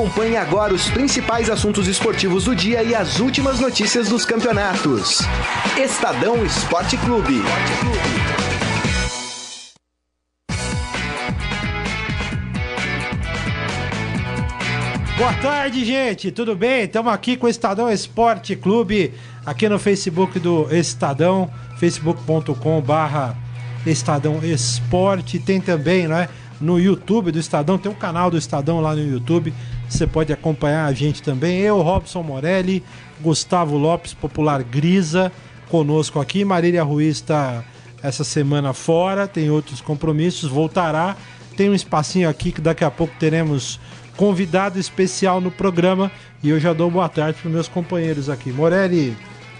Acompanhe agora os principais assuntos esportivos do dia e as últimas notícias dos campeonatos. Estadão Esporte Clube. Boa tarde, gente. Tudo bem? Estamos aqui com o Estadão Esporte Clube, aqui no Facebook do Estadão, facebook.com barra Estadão Esporte. Tem também, né, no YouTube do Estadão, tem um canal do Estadão lá no YouTube. Você pode acompanhar a gente também. Eu, Robson Morelli, Gustavo Lopes, popular Grisa, conosco aqui. Marília Ruiz está essa semana fora, tem outros compromissos, voltará. Tem um espacinho aqui que daqui a pouco teremos convidado especial no programa. E eu já dou boa tarde para meus companheiros aqui. Morelli,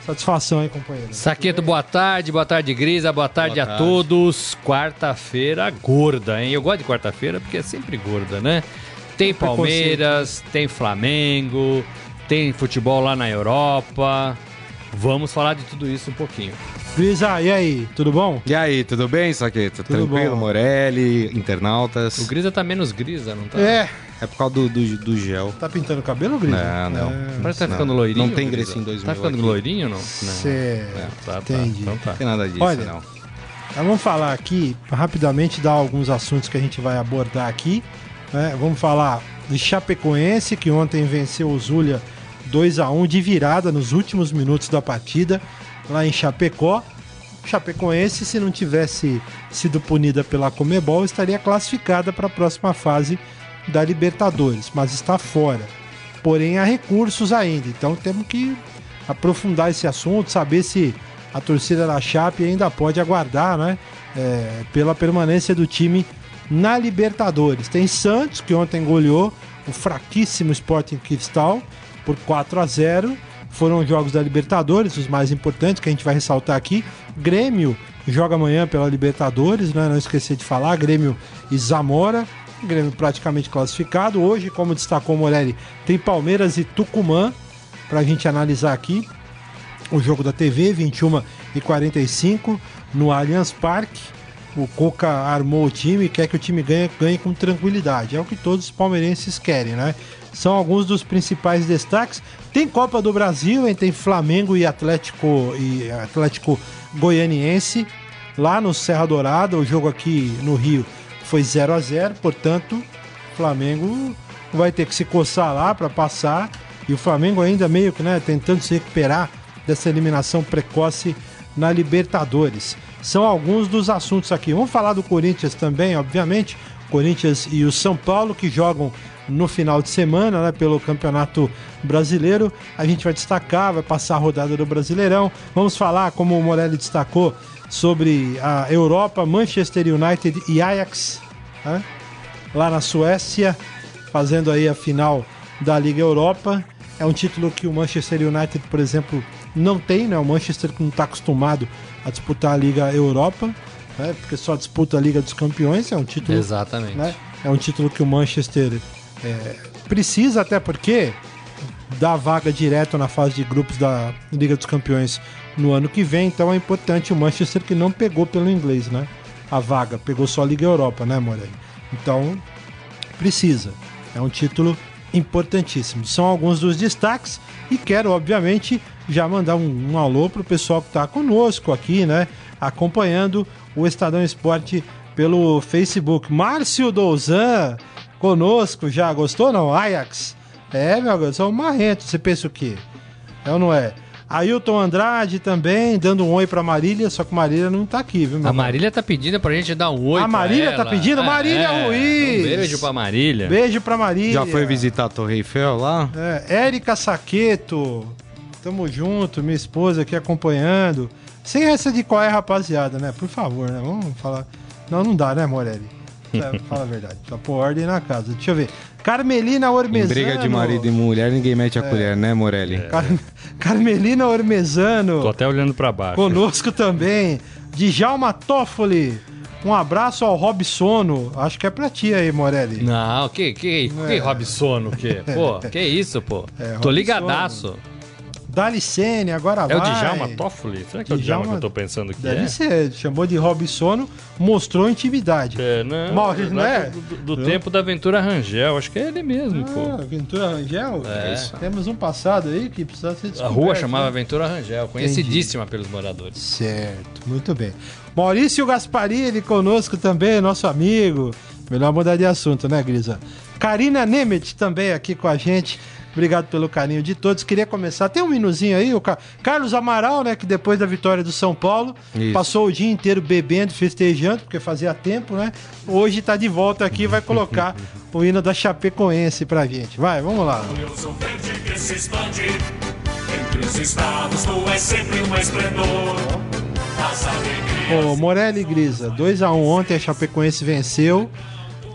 satisfação aí, companheiro. Saqueto, boa tarde, boa tarde, Grisa, boa tarde boa a tarde. todos. Quarta-feira gorda, hein? Eu gosto de quarta-feira porque é sempre gorda, né? Tem Palmeiras, tem Flamengo, tem futebol lá na Europa. Vamos falar de tudo isso um pouquinho. Grisa, e aí, tudo bom? E aí, tudo bem, Saqueto? Tudo Tranquilo, bom. Morelli, internautas. O Grisa tá menos grisa, não tá? É, é por causa do, do, do gel. Tá pintando o cabelo, Grisa? Não, não. É, Parece que tá ficando loirinho. Não tem Grisa em 2000 Tá ficando aqui. loirinho ou não? Certo. É, tá, tá. Entendi. Então tá. Não tem nada disso, Olha, não. Vamos falar aqui, rapidamente, dar alguns assuntos que a gente vai abordar aqui. Né? Vamos falar de Chapecoense, que ontem venceu o Zulia 2 a 1 de virada nos últimos minutos da partida, lá em Chapecó. Chapecoense, se não tivesse sido punida pela Comebol, estaria classificada para a próxima fase da Libertadores, mas está fora. Porém, há recursos ainda, então temos que aprofundar esse assunto, saber se a torcida da Chape ainda pode aguardar né, é, pela permanência do time na Libertadores. Tem Santos, que ontem goleou o fraquíssimo Sporting Cristal por 4 a 0 foram jogos da Libertadores, os mais importantes que a gente vai ressaltar aqui. Grêmio joga amanhã pela Libertadores, né? não esquecer de falar. Grêmio e Zamora. Grêmio praticamente classificado. Hoje, como destacou Morelli, tem Palmeiras e Tucumã para a gente analisar aqui. O jogo da TV, 21 e 45 no Allianz Parque. O Coca armou o time e quer que o time ganhe, ganhe com tranquilidade. É o que todos os palmeirenses querem, né? São alguns dos principais destaques. Tem Copa do Brasil entre Flamengo e Atlético e Atlético Goianiense lá no Serra Dourada. O jogo aqui no Rio foi 0 a 0, portanto, Flamengo vai ter que se coçar lá para passar e o Flamengo ainda meio que, né, tentando se recuperar dessa eliminação precoce na Libertadores. São alguns dos assuntos aqui. Vamos falar do Corinthians também, obviamente. Corinthians e o São Paulo que jogam no final de semana, né, pelo Campeonato Brasileiro. A gente vai destacar, vai passar a rodada do Brasileirão. Vamos falar, como o Morelli destacou, sobre a Europa, Manchester United e Ajax, né, lá na Suécia, fazendo aí a final da Liga Europa. É um título que o Manchester United, por exemplo, não tem, né? O Manchester que não está acostumado a disputar a Liga Europa, né? Porque só disputa a Liga dos Campeões, é um título. Exatamente. Né? É um título que o Manchester é, precisa até porque dá vaga direto na fase de grupos da Liga dos Campeões no ano que vem, então é importante o Manchester que não pegou pelo inglês, né? A vaga, pegou só a Liga Europa, né, Morelli? Então, precisa. É um título importantíssimo. São alguns dos destaques e quero, obviamente, já mandar um, um alô pro pessoal que está conosco aqui, né? Acompanhando o Estadão Esporte pelo Facebook. Márcio Douzan, conosco já. Gostou não? Ajax? É, meu amigo, são marrento. Você pensa o quê? É ou não é? Ailton Andrade também, dando um oi pra Marília, só que Marília não tá aqui, viu, meu A Marília tá pedindo pra gente dar um oi A Marília tá pedindo? Marília é, Ruiz! Um beijo pra Marília. Beijo pra Marília. Já foi visitar a Torre Eiffel lá? É, Érica Saqueto, tamo junto, minha esposa aqui acompanhando. Sem essa de qual é, rapaziada, né? Por favor, né? Vamos falar. Não, não dá, né, Morelli? É, fala a verdade. Pra pôr ordem na casa. Deixa eu ver. Carmelina Ormezano. Em briga de marido e mulher, ninguém mete a é. colher, né, Morelli? É. Car... Carmelina Ormezano. Tô até olhando pra baixo. Conosco também. Djalma Toffoli. Um abraço ao Robsono. Acho que é pra ti aí, Morelli. Não, que, que, é. que Robsono, que? Pô, que isso, pô. É, Tô ligadaço. Dalicene, agora é vai. É o Djalma Toffoli? Será que é o Djalma que eu tô pensando que deve é? ser, chamou de Robinson, mostrou intimidade. É, não. Maurício, não é? Do, do, do tempo da Ventura Rangel, acho que é ele mesmo, ah, pô. Ventura Rangel? É. Temos um passado aí que precisa ser A rua chamava né? Ventura Rangel, conhecidíssima Entendi. pelos moradores. Certo, muito bem. Maurício Gasparini conosco também, nosso amigo. Melhor mudar de assunto, né, Grisa? Karina Nemeth também aqui com a gente. Obrigado pelo carinho de todos. Queria começar. Tem um minuzinho aí, o Carlos Amaral, né? Que depois da vitória do São Paulo, Isso. passou o dia inteiro bebendo, festejando, porque fazia tempo, né? Hoje tá de volta aqui vai colocar o hino da Chapecoense pra gente. Vai, vamos lá. Entre os estados, tu é sempre um esplendor. Ô, Morelli e Grisa, 2x1 um ontem, a Chapecoense venceu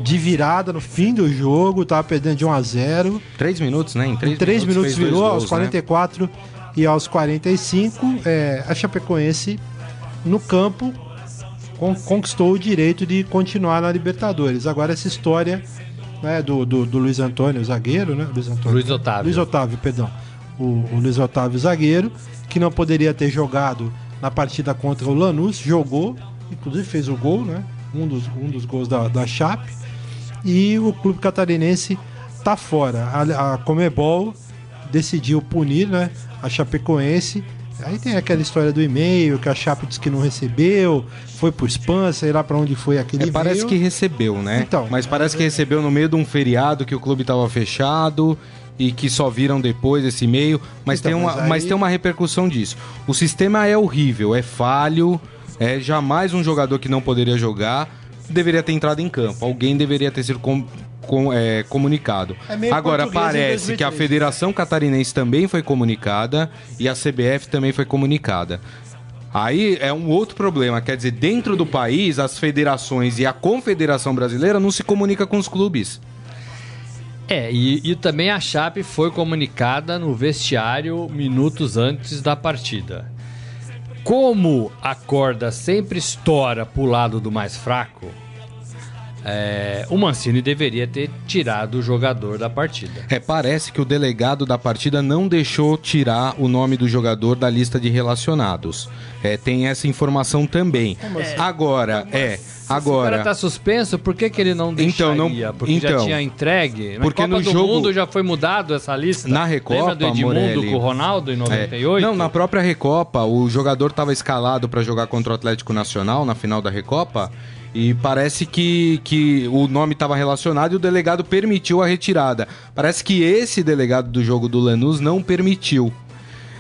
de virada no fim do jogo, tava perdendo de 1 a 0 Três minutos, né? Em três, em três minutos, minutos virou, gols, aos 44 né? e aos 45, é, a Chapecoense no campo conquistou o direito de continuar na Libertadores. Agora essa história né, do, do, do Luiz Antônio, o zagueiro, né? Luiz, Antônio, Luiz Otávio. Luiz Otávio, perdão. O, o Luiz Otávio, zagueiro, que não poderia ter jogado na partida contra o Lanús, jogou, inclusive fez o gol, né? Um dos, um dos gols da, da Chape e o clube catarinense tá fora. A, a Comebol decidiu punir né, a Chapecoense. Aí tem aquela história do e-mail que a Chape disse que não recebeu, foi pro spam, sei lá para onde foi aquele é, Parece que recebeu, né? Então, mas parece que recebeu no meio de um feriado que o clube estava fechado e que só viram depois esse e-mail, mas, então, tem uma, mas, aí... mas tem uma repercussão disso. O sistema é horrível, é falho, é jamais um jogador que não poderia jogar deveria ter entrado em campo. Alguém deveria ter sido com, com, é, comunicado. É Agora, parece que a Federação Catarinense também foi comunicada e a CBF também foi comunicada. Aí é um outro problema, quer dizer, dentro do país, as federações e a Confederação Brasileira não se comunicam com os clubes. É, e, e, também a Chape foi comunicada no vestiário minutos antes da partida. Como a corda sempre estoura para o lado do mais fraco, é, o Mancini deveria ter tirado o jogador da partida. É, parece que o delegado da partida não deixou tirar o nome do jogador da lista de relacionados. É, tem essa informação também. Assim? Agora, é. Agora, o cara tá suspenso, por que, que ele não deixaria? Então, não, porque então, já tinha entregue. Na porque Copa no do jogo, Mundo já foi mudado essa lista. Na Recopa, Lembra do Edmundo Morelli, com o Ronaldo em 98? É, não, na própria Recopa, o jogador estava escalado para jogar contra o Atlético Nacional na final da Recopa e parece que, que o nome estava relacionado e o delegado permitiu a retirada. Parece que esse delegado do jogo do Lanús não permitiu.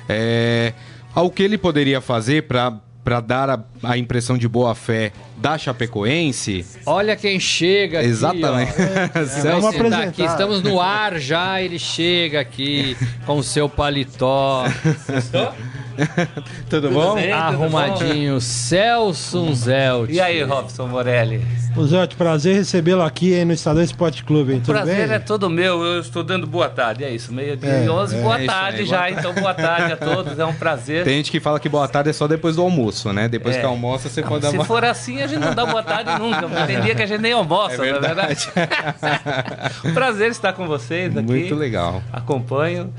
É, ao que ele poderia fazer para para dar a, a, impressão de boa fé da Chapecoense. Olha quem chega aqui. Exatamente. Vamos apresentar. Aqui. Estamos no ar já, ele chega aqui com o seu paletó. tudo bom? Arrumadinho, Celso Zelt. E aí, Robson Morelli? O Zelt, prazer recebê-lo aqui no Estadão Esporte Clube. Hein? O prazer bem? é todo meu. Eu estou dando boa tarde, é isso. Meio dia é, 11, é, boa é tarde aí, já. Boa então, boa tarde a todos. É um prazer. Tem gente que fala que boa tarde é só depois do almoço, né? Depois é. que almoça, você não, pode dar Se for assim, a gente não dá boa tarde nunca. Tem dia que a gente nem almoça, é verdade. não é verdade? prazer estar com vocês aqui. Muito legal. Acompanho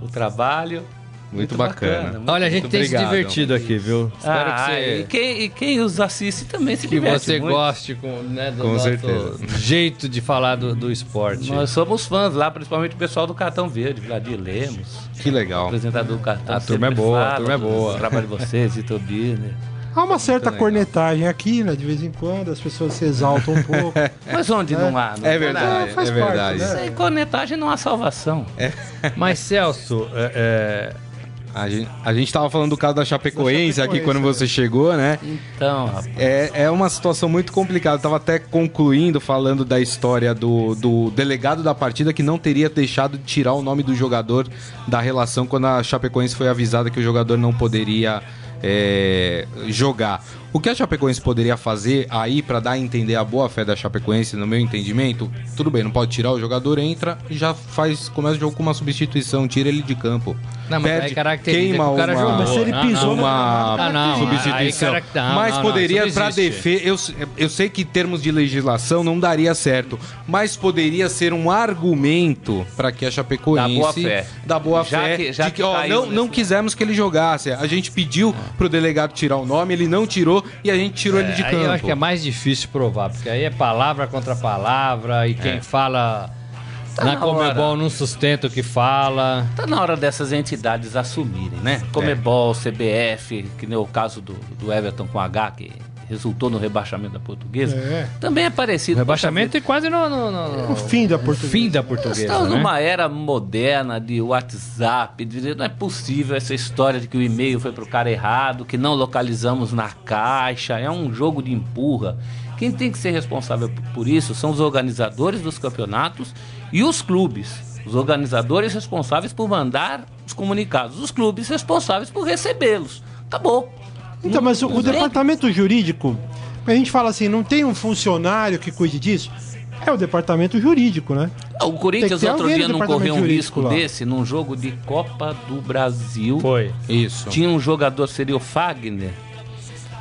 o trabalho. Muito, muito bacana. bacana. Olha, a gente tem obrigado. se divertido aqui, viu? Espero ah, que você... e, quem, e quem os assiste também se diverte Que você muito. goste com, né, do com nosso certeza. jeito de falar do, do esporte. Nós somos fãs lá, principalmente o pessoal do Cartão Verde, Vladir Lemos. Que legal. Apresentador do Cartão. A turma é boa, a turma é boa. Trabalho de vocês, Vitor Birner. Há uma certa cornetagem aqui, né? De vez em quando, as pessoas se exaltam um pouco. Mas onde é. não há? Não é verdade, é, é verdade. Parte, né? Sem cornetagem não há salvação. É. Mas, Celso, é, é a gente, a gente tava falando do caso da Chapecoense, Chapecoense aqui quando você chegou, né? Então, rapaz. É, é uma situação muito complicada. Eu tava até concluindo, falando da história do, do delegado da partida que não teria deixado de tirar o nome do jogador da relação quando a Chapecoense foi avisada que o jogador não poderia é, jogar. O que a Chapecoense poderia fazer aí para dar a entender a boa fé da Chapecoense, no meu entendimento, tudo bem, não pode tirar o jogador, entra e já faz, começa o jogo com uma substituição, tira ele de campo. Não, mas Perde, aí queima que o cara uma, jogou. Mas se ele pisou uma não, não, substituição. Aí, mas poderia, para defesa, eu, eu sei que em termos de legislação não daria certo, mas poderia ser um argumento para que a Chapecoense da boa fé, da boa já fé que, já de que, ó, não, não quisemos que ele jogasse. A gente pediu pro delegado tirar o nome, ele não tirou e a gente tirou é, ele de campo. eu acho que é mais difícil provar, porque aí é palavra contra palavra e quem é. fala Tá na, na Comebol não sustenta o que fala. Tá na hora dessas entidades assumirem, né? Comebol, CBF, que nem o caso do, do Everton com H, que resultou no rebaixamento da portuguesa. É. Também é parecido. O rebaixamento e quase no, no, no, no, fim da portuguesa. Fim da portuguesa. Estamos né? numa era moderna de WhatsApp. De, não é possível essa história de que o e-mail foi pro cara errado, que não localizamos na caixa. É um jogo de empurra. Quem tem que ser responsável por isso são os organizadores dos campeonatos e os clubes. Os organizadores responsáveis por mandar os comunicados, os clubes responsáveis por recebê-los. Acabou. Então, mas o, o departamento jurídico, a gente fala assim, não tem um funcionário que cuide disso? É o departamento jurídico, né? O Corinthians outro dia não correu um risco lá. desse num jogo de Copa do Brasil. Foi. Isso. Tinha um jogador, seria o Fagner.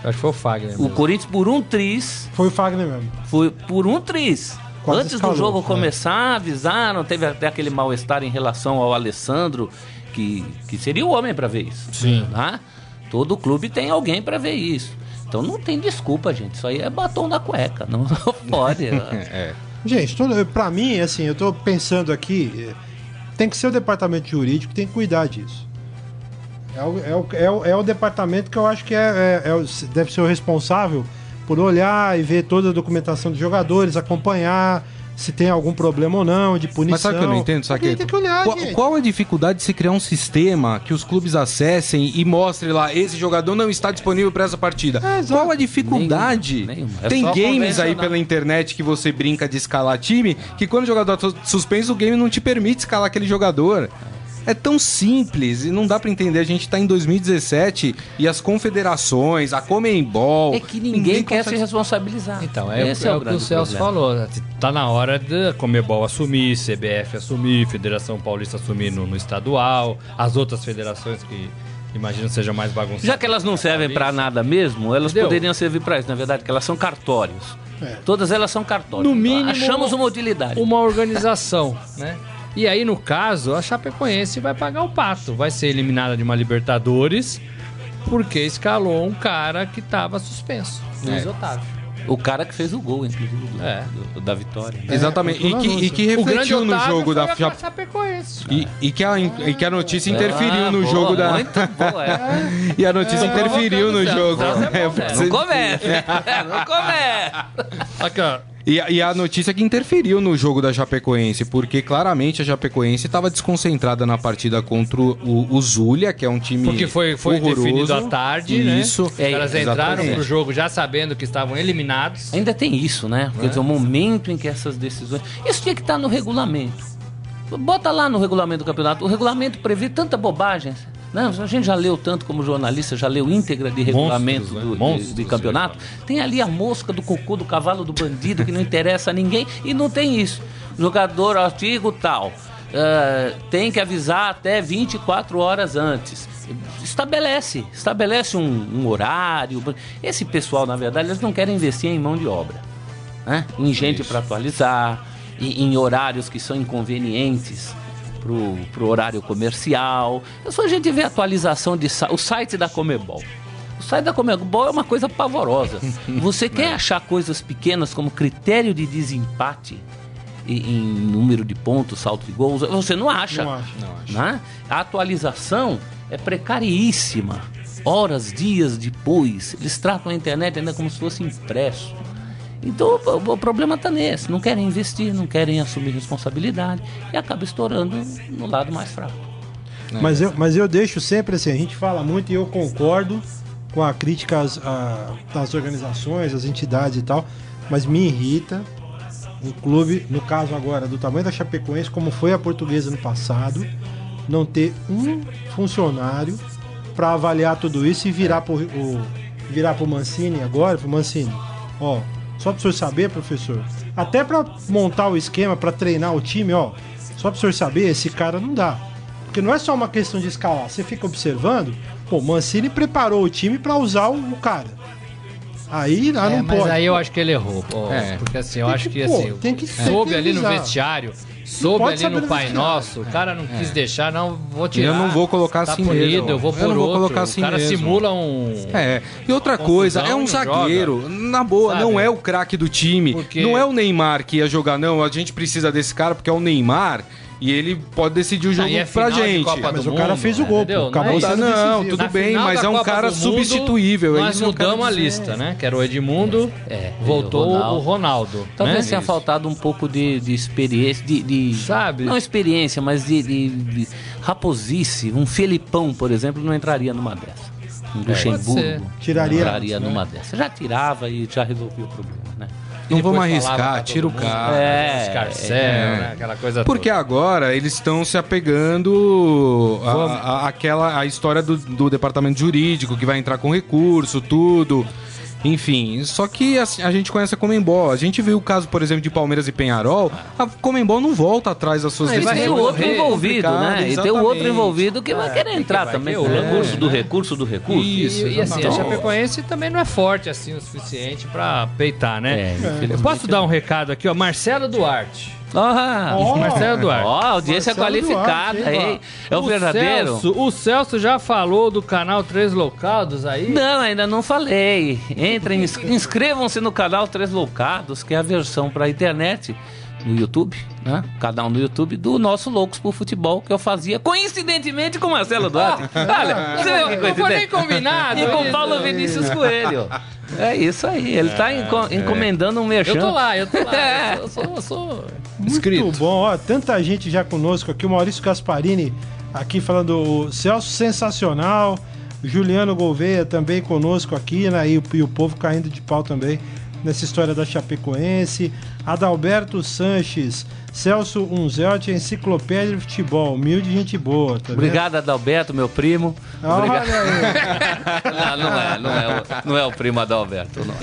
Acho que foi o Fagner. Mesmo. O Corinthians, por um tris. Foi o Fagner mesmo. Foi por um tris. Quase Antes escalou, do jogo é. começar, avisaram, teve até aquele mal-estar em relação ao Alessandro, que, que seria o homem para ver isso. Sim. Tá? Todo clube tem alguém para ver isso. Então não tem desculpa, gente. Isso aí é batom na cueca. Não, pode. é. Gente, para mim, assim, eu tô pensando aqui, tem que ser o departamento jurídico que tem que cuidar disso. É o, é o, é o, é o departamento que eu acho que é, é, é deve ser o responsável por olhar e ver toda a documentação dos jogadores, acompanhar se tem algum problema ou não, de punição. Mas sabe que eu não entendo, Saqueto? Tem que olhar, qual, qual, a dificuldade de se criar um sistema que os clubes acessem e mostre lá, esse jogador não está disponível para essa partida? É, qual a dificuldade? Nenhum, nenhum. É tem games aí pela internet que você brinca de escalar time, que quando o jogador tá suspenso, o game não te permite escalar aquele jogador. É tão simples e não dá para entender. A gente tá em 2017 e as confederações, a Comembol. É que ninguém, ninguém quer consegue... se responsabilizar. Então, é, Esse é, é o, que o Celso falou. Tá na hora da Comebol assumir, CBF assumir, Federação Paulista assumir no, no estadual, as outras federações que imagino sejam mais bagunçadas. Já que elas não servem para nada mesmo, elas Entendeu? poderiam servir para isso, na verdade, que elas são cartórios. É. Todas elas são cartórios. No mínimo, achamos uma utilidade. Uma organização, né? E aí, no caso, a Chapecoense vai pagar o pato. Vai ser eliminada de uma Libertadores porque escalou um cara que estava suspenso. Luiz é. Otávio. O cara que fez o gol, inclusive, do, é. do, da vitória. É, Exatamente. E que, e que refletiu no jogo da Chapecoense. E, e, que a, e que a notícia interferiu ah, no boa, jogo da. Muito boa, é. e a notícia é, interferiu no jogo. É, não começa. não começa. Aqui, ó. E, e, a notícia que interferiu no jogo da Chapecoense, porque claramente a Chapecoense estava desconcentrada na partida contra o, o Zulia, que é um time Porque foi, foi horroroso. definido à tarde, né? Isso. É, caras entraram pro jogo já sabendo que estavam eliminados. Ainda tem isso, né? Quer dizer, o momento em que essas decisões... Isso tinha que estar no regulamento. Bota lá no regulamento do campeonato. O regulamento prevê tanta bobagem. Não, a gente já leu tanto como jornalista, já leu íntegra de regulamento Monstros, do, né? de, de, campeonato. Tem ali a mosca do cocô do cavalo do bandido que não interessa a ninguém e não tem isso. Jogador artigo tal. Uh, tem que avisar até 24 horas antes. Estabelece, estabelece um, um horário. Esse pessoal, na verdade, eles não querem investir em mão de obra, né? em gente para atualizar, em, em horários que são inconvenientes pro, pro horário comercial. É só a gente ver a atualização de o site da Comebol. O site da Comebol é uma coisa pavorosa. Você quer achar coisas pequenas como critério de desempate em número de pontos, salto de gols, você não acha. Não acha. Não acha. Né? A atualização é precaríssima. Horas, dias depois, eles tratam a internet ainda como se fosse impresso. Então o, o problema está nesse, não querem investir, não querem assumir responsabilidade e acaba estourando no lado mais fraco. É. Mas, eu, mas eu deixo sempre assim, a gente fala muito e eu concordo com a crítica às, a, das organizações, às entidades e tal, mas me irrita um clube, no caso agora, do tamanho da Chapecoense, como foi a portuguesa no passado, não ter um funcionário para avaliar tudo isso e virar pro, o, virar pro Mancini agora, pro Mancini, ó, só pro senhor saber, professor, até para montar o esquema, para treinar o time, ó, só pro senhor saber, esse cara não dá. Porque não é só uma questão de escalar, você fica observando, pô, Mancini preparou o time para usar o, o cara. Aí ah, é, não mas pode. aí eu acho que ele errou. Pô, é. Porque assim, eu tem acho que, que assim, tem que, soube ali no vestiário, soube ali no Pai Nosso, o cara não quis deixar, não, vou tirar. Eu não vou colocar tá assim punido, mesmo. Eu vou por eu não vou outro. colocar assim O cara mesmo. simula um... É, e outra coisa, é um zagueiro. Joga. Na boa, Sabe? não é o craque do time. Porque- Não é o Neymar que ia jogar, não. A gente precisa desse cara porque é o Neymar e ele pode decidir o jogo Aí é pra final de gente. Copa Mas do o cara Mundo, fez o gol, entendeu? pô. Acabou Não é Tá, isso. não, tudo Na bem, final mas da é um Copa cara do Mundo, substituível. é Nós isso que eu quero mudamos a dizer. lista, né? Que era o Edmundo, É, voltou o Ronaldo. o Ronaldo. Talvez né? tenha faltado um pouco de, de experiência, de, de- Sabe? Não experiência, mas de, de- de raposice. Um Felipão, por exemplo, não entraria numa dessa. Um ser. Luxemburgo Tiraria não entraria né? numa dessa. Já tirava e já resolvia o problema, né? Não vamos arriscar, tira o mundo, cara. É, Escarcel, é. né? Aquela coisa Porque toda. agora eles estão se apegando a, Vamos. a- àquela a história do, do departamento jurídico que vai entrar com recurso, tudo. Enfim, só que a, a gente conhece a Comembol. A gente viu o caso, por exemplo, de Palmeiras e Penharol. A Comembol não volta atrás das suas Não, ele vai Tem decisões. o outro envolvido, né? E tem o exatamente. outro envolvido que vai querer entrar vai também ter o o recurso do né? recurso do recurso. Isso, E, e assim, a Então- Chapecoense também não é forte assim o suficiente pra peitar, né? É, posso dar um recado aqui, ó? Marcelo Duarte. Ah, Ó, Marcelo Duarte. Ó, audiência Marcelo qualificada, Duarte, hein, hein? É o verdadeiro? Celso, o Celso já falou do canal Três Locados aí? Não, ainda não falei. Entrem, ins- inscrevam-se no canal Três Loucados, que é a versão para internet no YouTube, né? Canal no YouTube do nosso Loucos por Futebol, que eu fazia coincidentemente com o Marcelo Duarte. Olha, você vê que Não foi nem combinado. E com isso. Paulo Vinícius Coelho. É isso aí, ele tá enco- encomendando um merchan. Eu tô lá, eu tô lá. É. Eu sou, eu sou Muito inscrito. bom, ó, tanta gente já conosco aqui. O Maurício Gasparini aqui falando, o Celso sensacional. Juliano Gouveia também conosco aqui, né? E o, e o povo caindo de pau também nessa história da Chapecoense. Adalberto Sanches, Celso Unzelt, Enciclopédia de Futebol, humilde gente boa. Tá vendo? Obrigado, Adalberto, meu primo. Obrigado. Não, não é, não é, o, não é o primo Adalberto, não.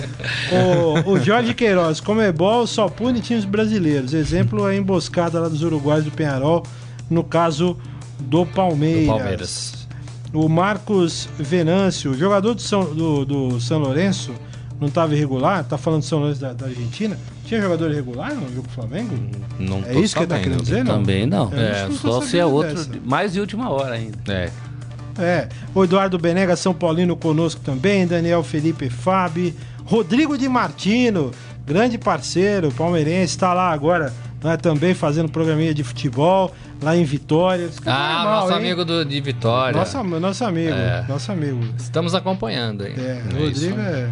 O, o Jorge Queiroz, Comebol só pune times brasileiros. Exemplo é a emboscada lá dos uruguaios do Penharol, no caso do Palmeiras. Do Palmeiras. O Marcos Venâncio, jogador do São, do, do São Lourenço, não estava irregular? Tá falando do São Lourenço da, da Argentina? Tinha jogador irregular no jogo do Flamengo? Não É isso que ele tá sabendo. querendo dizer, não? Também não. É, É, eu só se é outro, dessa. de- mais de última hora ainda. É. É. O Eduardo Benega, São Paulino conosco também. Daniel Felipe Fabi. Rodrigo de Martino, grande parceiro, palmeirense, está lá agora né, também fazendo programinha de futebol lá em Vitória. Tá Ah, normal, nosso hein? amigo do, de Vitória. Nosso, nosso amigo, É. nosso amigo. Estamos acompanhando, hein? É, É Rodrigo é.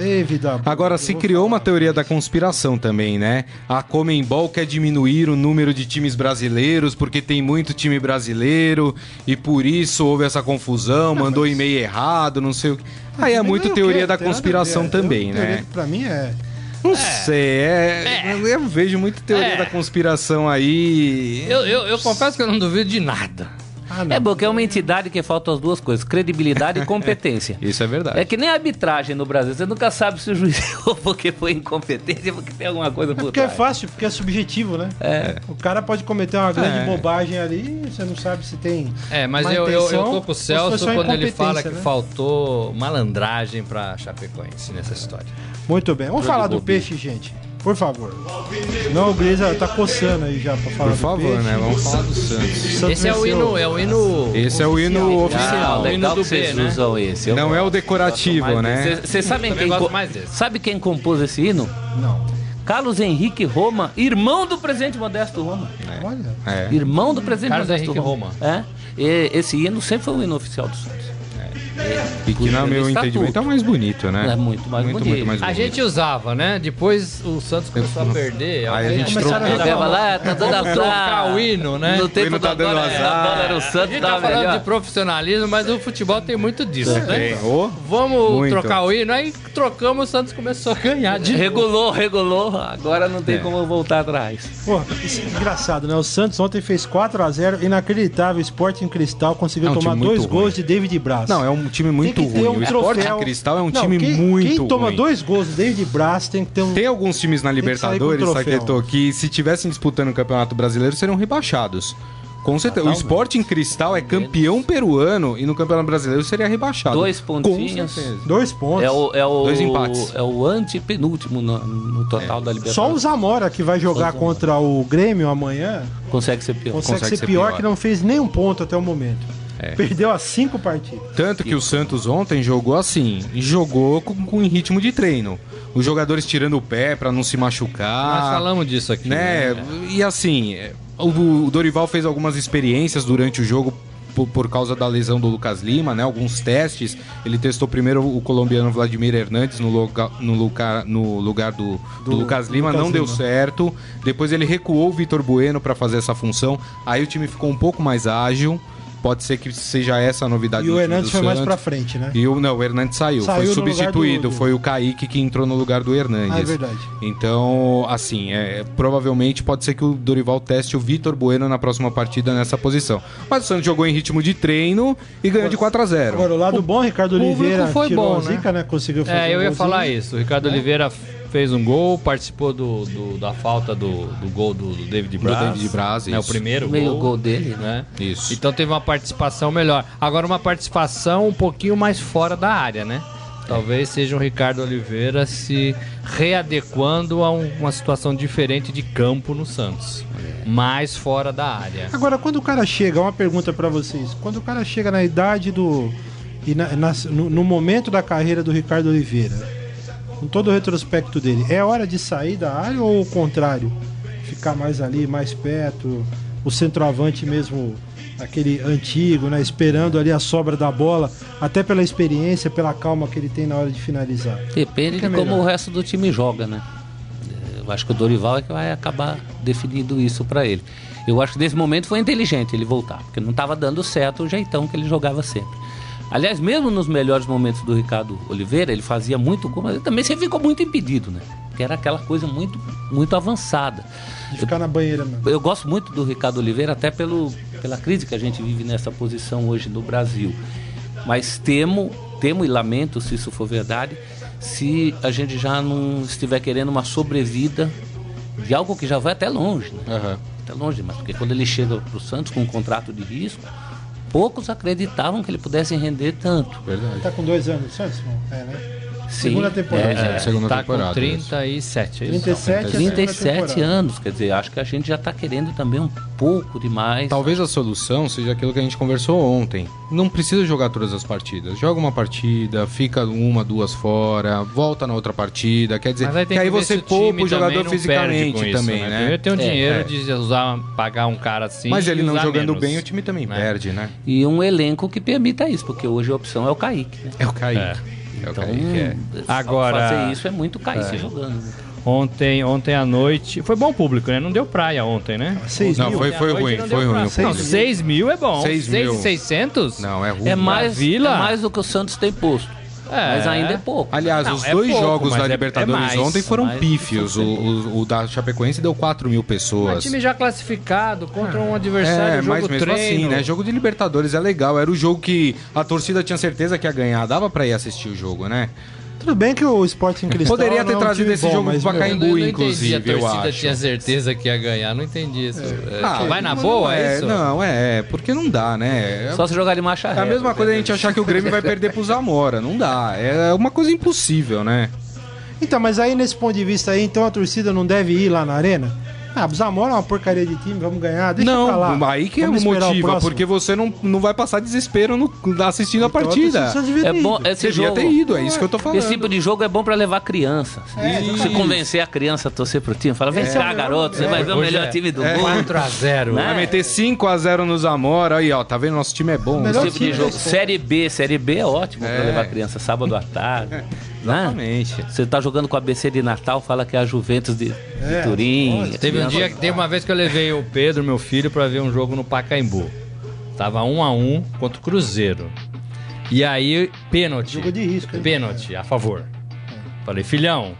Ei, vida. Agora, se Eu criou falar. uma teoria da conspiração também, né? A Comembol quer diminuir o número de times brasileiros porque tem muito time brasileiro e por isso houve essa confusão, mandou e-mail errado, não sei o que. Aí é muito não teoria da conspiração é, também, né? que Pra mim é. Não sei, é, eu vejo muita teoria É. da conspiração aí. Eu, eu, eu confesso que eu não duvido de nada. Ah, não. É porque é uma entidade que falta as duas coisas: credibilidade e competência. Isso é verdade. É que nem a arbitragem no Brasil. Você nunca sabe se o juiz errou porque foi incompetente ou porque tem alguma coisa por Porque é trás. fácil, porque é subjetivo, né? É. O cara pode cometer uma grande É. bobagem ali, você não sabe se tem. É, mas eu, eu, eu tô com o Celso quando ele fala que incompetência, né? faltou malandragem pra Chapecoense nessa história. Muito bem. Vamos falar do bobinho. peixe, gente. Por favor. Não, o Grisa tá coçando aí já pra falar Por favor, peixe. né? Vamos falar do Santos. Santos Esse é o hino, é o hino. Esse é o hino Ah, oficial. o hino legal do vocês B, né? usam esse. Eu Não é o decorativo, né? Vocês sabem quem, sabe quem compôs esse hino? Não. Carlos Henrique Roma, irmão do presidente Modesto Roma. Olha. É. Irmão do presidente Carlos Modesto Henrique Roma. É. E esse hino sempre foi o hino oficial do Santos. E que, no meu estatuto. entendimento, é o mais bonito, né? É muito mais muito, bonito. Muito mais A bonito. gente usava, né? Depois o Santos começou a perder. Aí a gente trocou. a lá, tá dando azar. o hino, né? No O tempo hino tá da dando azar. a era o A Santos, gente tava tá falando melhor. de profissionalismo, mas o futebol tem muito disso, né? Tem. Ô, Vamos Muito. trocar o hino, aí trocamos, o Santos começou a ganhar de novo. Regulou, regulou, agora não tem É. como voltar atrás. Pô, isso é engraçado, né? O Santos ontem fez 4x0, inacreditável. Sporting Cristal conseguiu É um tomar dois ruim. gols de David Braz. Não, é um time muito ruim. Um o Sport Cristal é um não, time quem, muito ruim. Quem toma ruim. dois gols desde braço tem que ter um. Tem alguns times na Libertadores, Saqueto, que se tivessem disputando o Campeonato Brasileiro seriam rebaixados. Com certeza. o Sporting Cristal é campeão peruano e no Campeonato Brasileiro seria rebaixado. Dois pontinhos. Dois pontos. É o, é o, Dois empates. É o antepenúltimo no, no total é. da Libertadores. Só o Zamora, que vai jogar contra o Grêmio amanhã. Consegue ser pior. Consegue, consegue ser, ser pior, pior, que não fez nenhum ponto até o momento. É. Perdeu as cinco partidas. Tanto que o Santos ontem jogou assim, jogou com, com ritmo de treino. Os jogadores tirando o pé para não se machucar. Nós falamos disso aqui. Né? né? E assim, o Dorival fez algumas experiências durante o jogo por, por, causa da lesão do Lucas Lima, né? Alguns testes. Ele testou primeiro o colombiano Vladimir Hernandes no, lugar, no lugar, no lugar do, do, do Lucas Lima, Lucas não Lima. deu certo. Depois ele recuou o Vitor Bueno para fazer essa função. Aí o time ficou um pouco mais ágil. Pode ser que seja essa a novidade E o Hernandes foi mais pra frente, né? E o, não, o Hernandes saiu. saiu foi substituído. Do... Foi o Kaique que entrou no lugar do Hernandes. Ah, é verdade. Então, assim, é, provavelmente pode ser que o Dorival teste o Vitor Bueno na próxima partida nessa posição. Mas o Santos jogou em ritmo de treino e ganhou de 4 a 0 Agora, o lado o bom, Ricardo Oliveira foi bom, né? Zica, né? Conseguiu fazer É, eu ia falar isso. O Ricardo é. Oliveira fez um gol, participou do, do da falta do, do gol do, do David Braz. Do David Braz, né, o primeiro o meio gol, gol dele, né? Isso. Então teve uma participação melhor. Agora uma participação um pouquinho mais fora da área, né? Talvez seja o Ricardo Oliveira se readequando a um, uma situação diferente de campo no Santos. Mais fora da área. Agora, quando o cara chega, uma pergunta para vocês. Quando o cara chega na idade do. E na, na, no, no momento da carreira do Ricardo Oliveira, com todo o retrospecto dele, é hora de sair da área ou o contrário? Ficar mais ali, mais perto, o centroavante mesmo, aquele antigo, né? Esperando ali a sobra da bola, até pela experiência, pela calma que ele tem na hora de finalizar. Depende é de como o resto do time joga, né? Eu acho que o Dorival é que vai acabar definindo isso para ele. Eu acho que nesse momento foi inteligente ele voltar, porque não estava dando certo o jeitão que ele jogava sempre. Aliás, mesmo nos melhores momentos do Ricardo Oliveira, ele fazia muito gol, mas também você ficou muito impedido, né? Porque era aquela coisa muito, muito avançada. De ficar eu, na banheira mesmo. Eu gosto muito do Ricardo Oliveira, até pelo, pela crise que a gente vive nessa posição hoje no Brasil. Mas temo, temo e lamento, se isso for verdade, se a gente já não estiver querendo uma sobrevida de algo que já vai até longe, né? Uhum. Até longe, mas porque quando ele chega para o Santos com um contrato de risco poucos acreditavam que ele pudesse render tanto. Verdade. Ele tá com dois anos, Santos? É, né? Sim, segunda temporada. É, é, segunda tá temporada. Com 37, é 37, 37 anos, quer dizer, acho que a gente já está querendo também um pouco demais. Talvez a solução seja aquilo que a gente conversou ontem. Não precisa jogar todas as partidas. Joga uma partida, fica uma, duas fora, volta na outra partida. Quer dizer, aí que aí você poupa o jogador fisicamente isso, também, né? né? Eu tenho é, dinheiro é. de usar, pagar um cara assim. Mas ele não jogando menos, bem, o time também né? perde, né? E um elenco que permita isso, porque hoje a opção é o Kaique. Né? É o Kaique. É. É então, é. Agora, fazer isso é muito cair é. jogando. Né? Ontem, ontem à noite. Foi bom público, né? Não deu praia ontem, né? 6 mil. Não, foi, foi ruim, foi ruim. Não, 6 mil é bom. 6.600? Não, é ruim. É mais, Vila? é mais do que o Santos tem posto. É. Mas ainda é pouco. Aliás, não, os é dois pouco, jogos da é- Libertadores é ontem foram pífios. O, o, o, da Chapecoense deu 4 mil pessoas. Um time já classificado contra um adversário, é, jogo mas mesmo treino. assim, né? Jogo de Libertadores é legal. Era o jogo que a torcida tinha certeza que ia ganhar. Dava pra ir assistir o jogo, né? Tudo bem que o Sporting Cristal Poderia ter trazido esse bom, jogo pro Pacaembu, inclusive, a torcida tinha certeza que ia ganhar, não entendi isso. É. Ah, vai na boa, é, isso? Não, é, porque não dá, né? Só se jogar de marcha É a mesma coisa a gente achar que o Grêmio vai perder pro Zamora, não dá. É uma coisa impossível, né? Então, mas aí nesse ponto de vista aí, então a torcida não deve ir lá na arena? Ah, o Zamora é uma porcaria de time, vamos ganhar, deixa não, pra lá. aí que vamos é o motivo, o porque você não, não vai passar desespero no, assistindo então, a partida. É bom, esse você jogo, devia ter ido, é isso que eu tô falando. Esse tipo de jogo é bom pra levar criança. É, você convencer a criança a torcer pro time, fala, vem é, cá, garoto, você vai ver o melhor é. time do é. mundo. 4x0. Vai meter 5x0 no Zamora, aí ó, tá vendo, nosso time é bom. Esse tipo de jogo. Série B, Série B é ótimo pra levar criança, sábado à tarde. Né? Exatamente. Você tá jogando com a BC de Natal, fala que é a Juventus de, é, de Turim. Teve um dia, teve uma vez que eu levei o Pedro, meu filho, para ver um jogo no Pacaembu. Tava um a um contra o Cruzeiro. E aí, pênalti. Jogo de risco. Hein? Pênalti, a favor. É. Falei, filhão,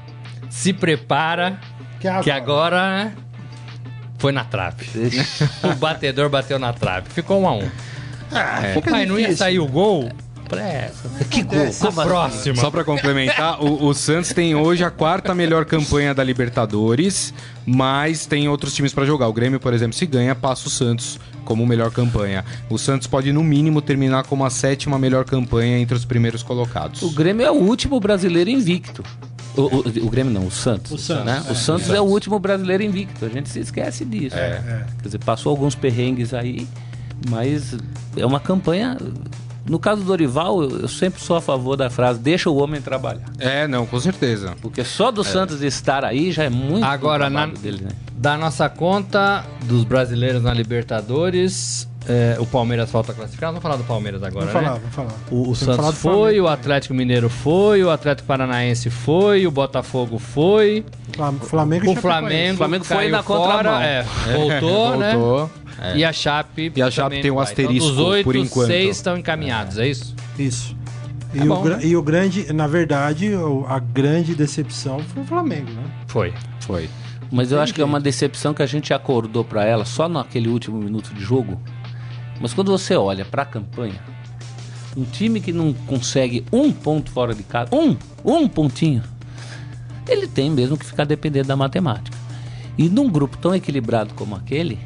se prepara que agora, que agora foi na trave. o batedor bateu na trave. Ficou um a um. Ah, é. Pai, não ia sair o gol. Pressa. Que gol. Como próxima. Só para complementar, o, o, Santos tem hoje a quarta melhor campanha da Libertadores, mas tem outros times para jogar. O Grêmio, por exemplo, se ganha, passa o Santos como melhor campanha. O Santos pode, no mínimo, terminar como a sétima melhor campanha entre os primeiros colocados. O Grêmio é o último brasileiro invicto. O, o, o, Grêmio não, o Santos. O Santos, né? é, o Santos é, o último brasileiro invicto. A gente se esquece disso. É. Né? Quer dizer, passou alguns perrengues aí, mas é uma campanha. No caso do Dorival, eu sempre sou a favor da frase: deixa o homem trabalhar. É, não, com certeza. Porque só do é. Santos estar aí já é muito Agora, na, dele, né? da nossa conta dos brasileiros na Libertadores, é, o Palmeiras falta classificar. Vamos falar do Palmeiras agora, vamos né? Falar, vamos falar. O, o Santos foi, o Atlético Mineiro foi, o Atlético Paranaense foi, o Botafogo foi. Flamengo o Flamengo, Flamengo foi na fora, é, voltou, né? voltou, É. E a Chape E a Chape tem um asterisco então, oito, por enquanto. seis estão encaminhados, é, é isso? Isso. E, tá bom, o, né? e o grande, na verdade, a grande decepção foi o Flamengo, né? Foi. Foi. Mas eu acho que é uma decepção que a gente acordou para ela só naquele último minuto de jogo mas quando você olha para a campanha, um time que não consegue um ponto fora de casa, um, um pontinho, ele tem mesmo que ficar dependendo da matemática. E num grupo tão equilibrado como aquele,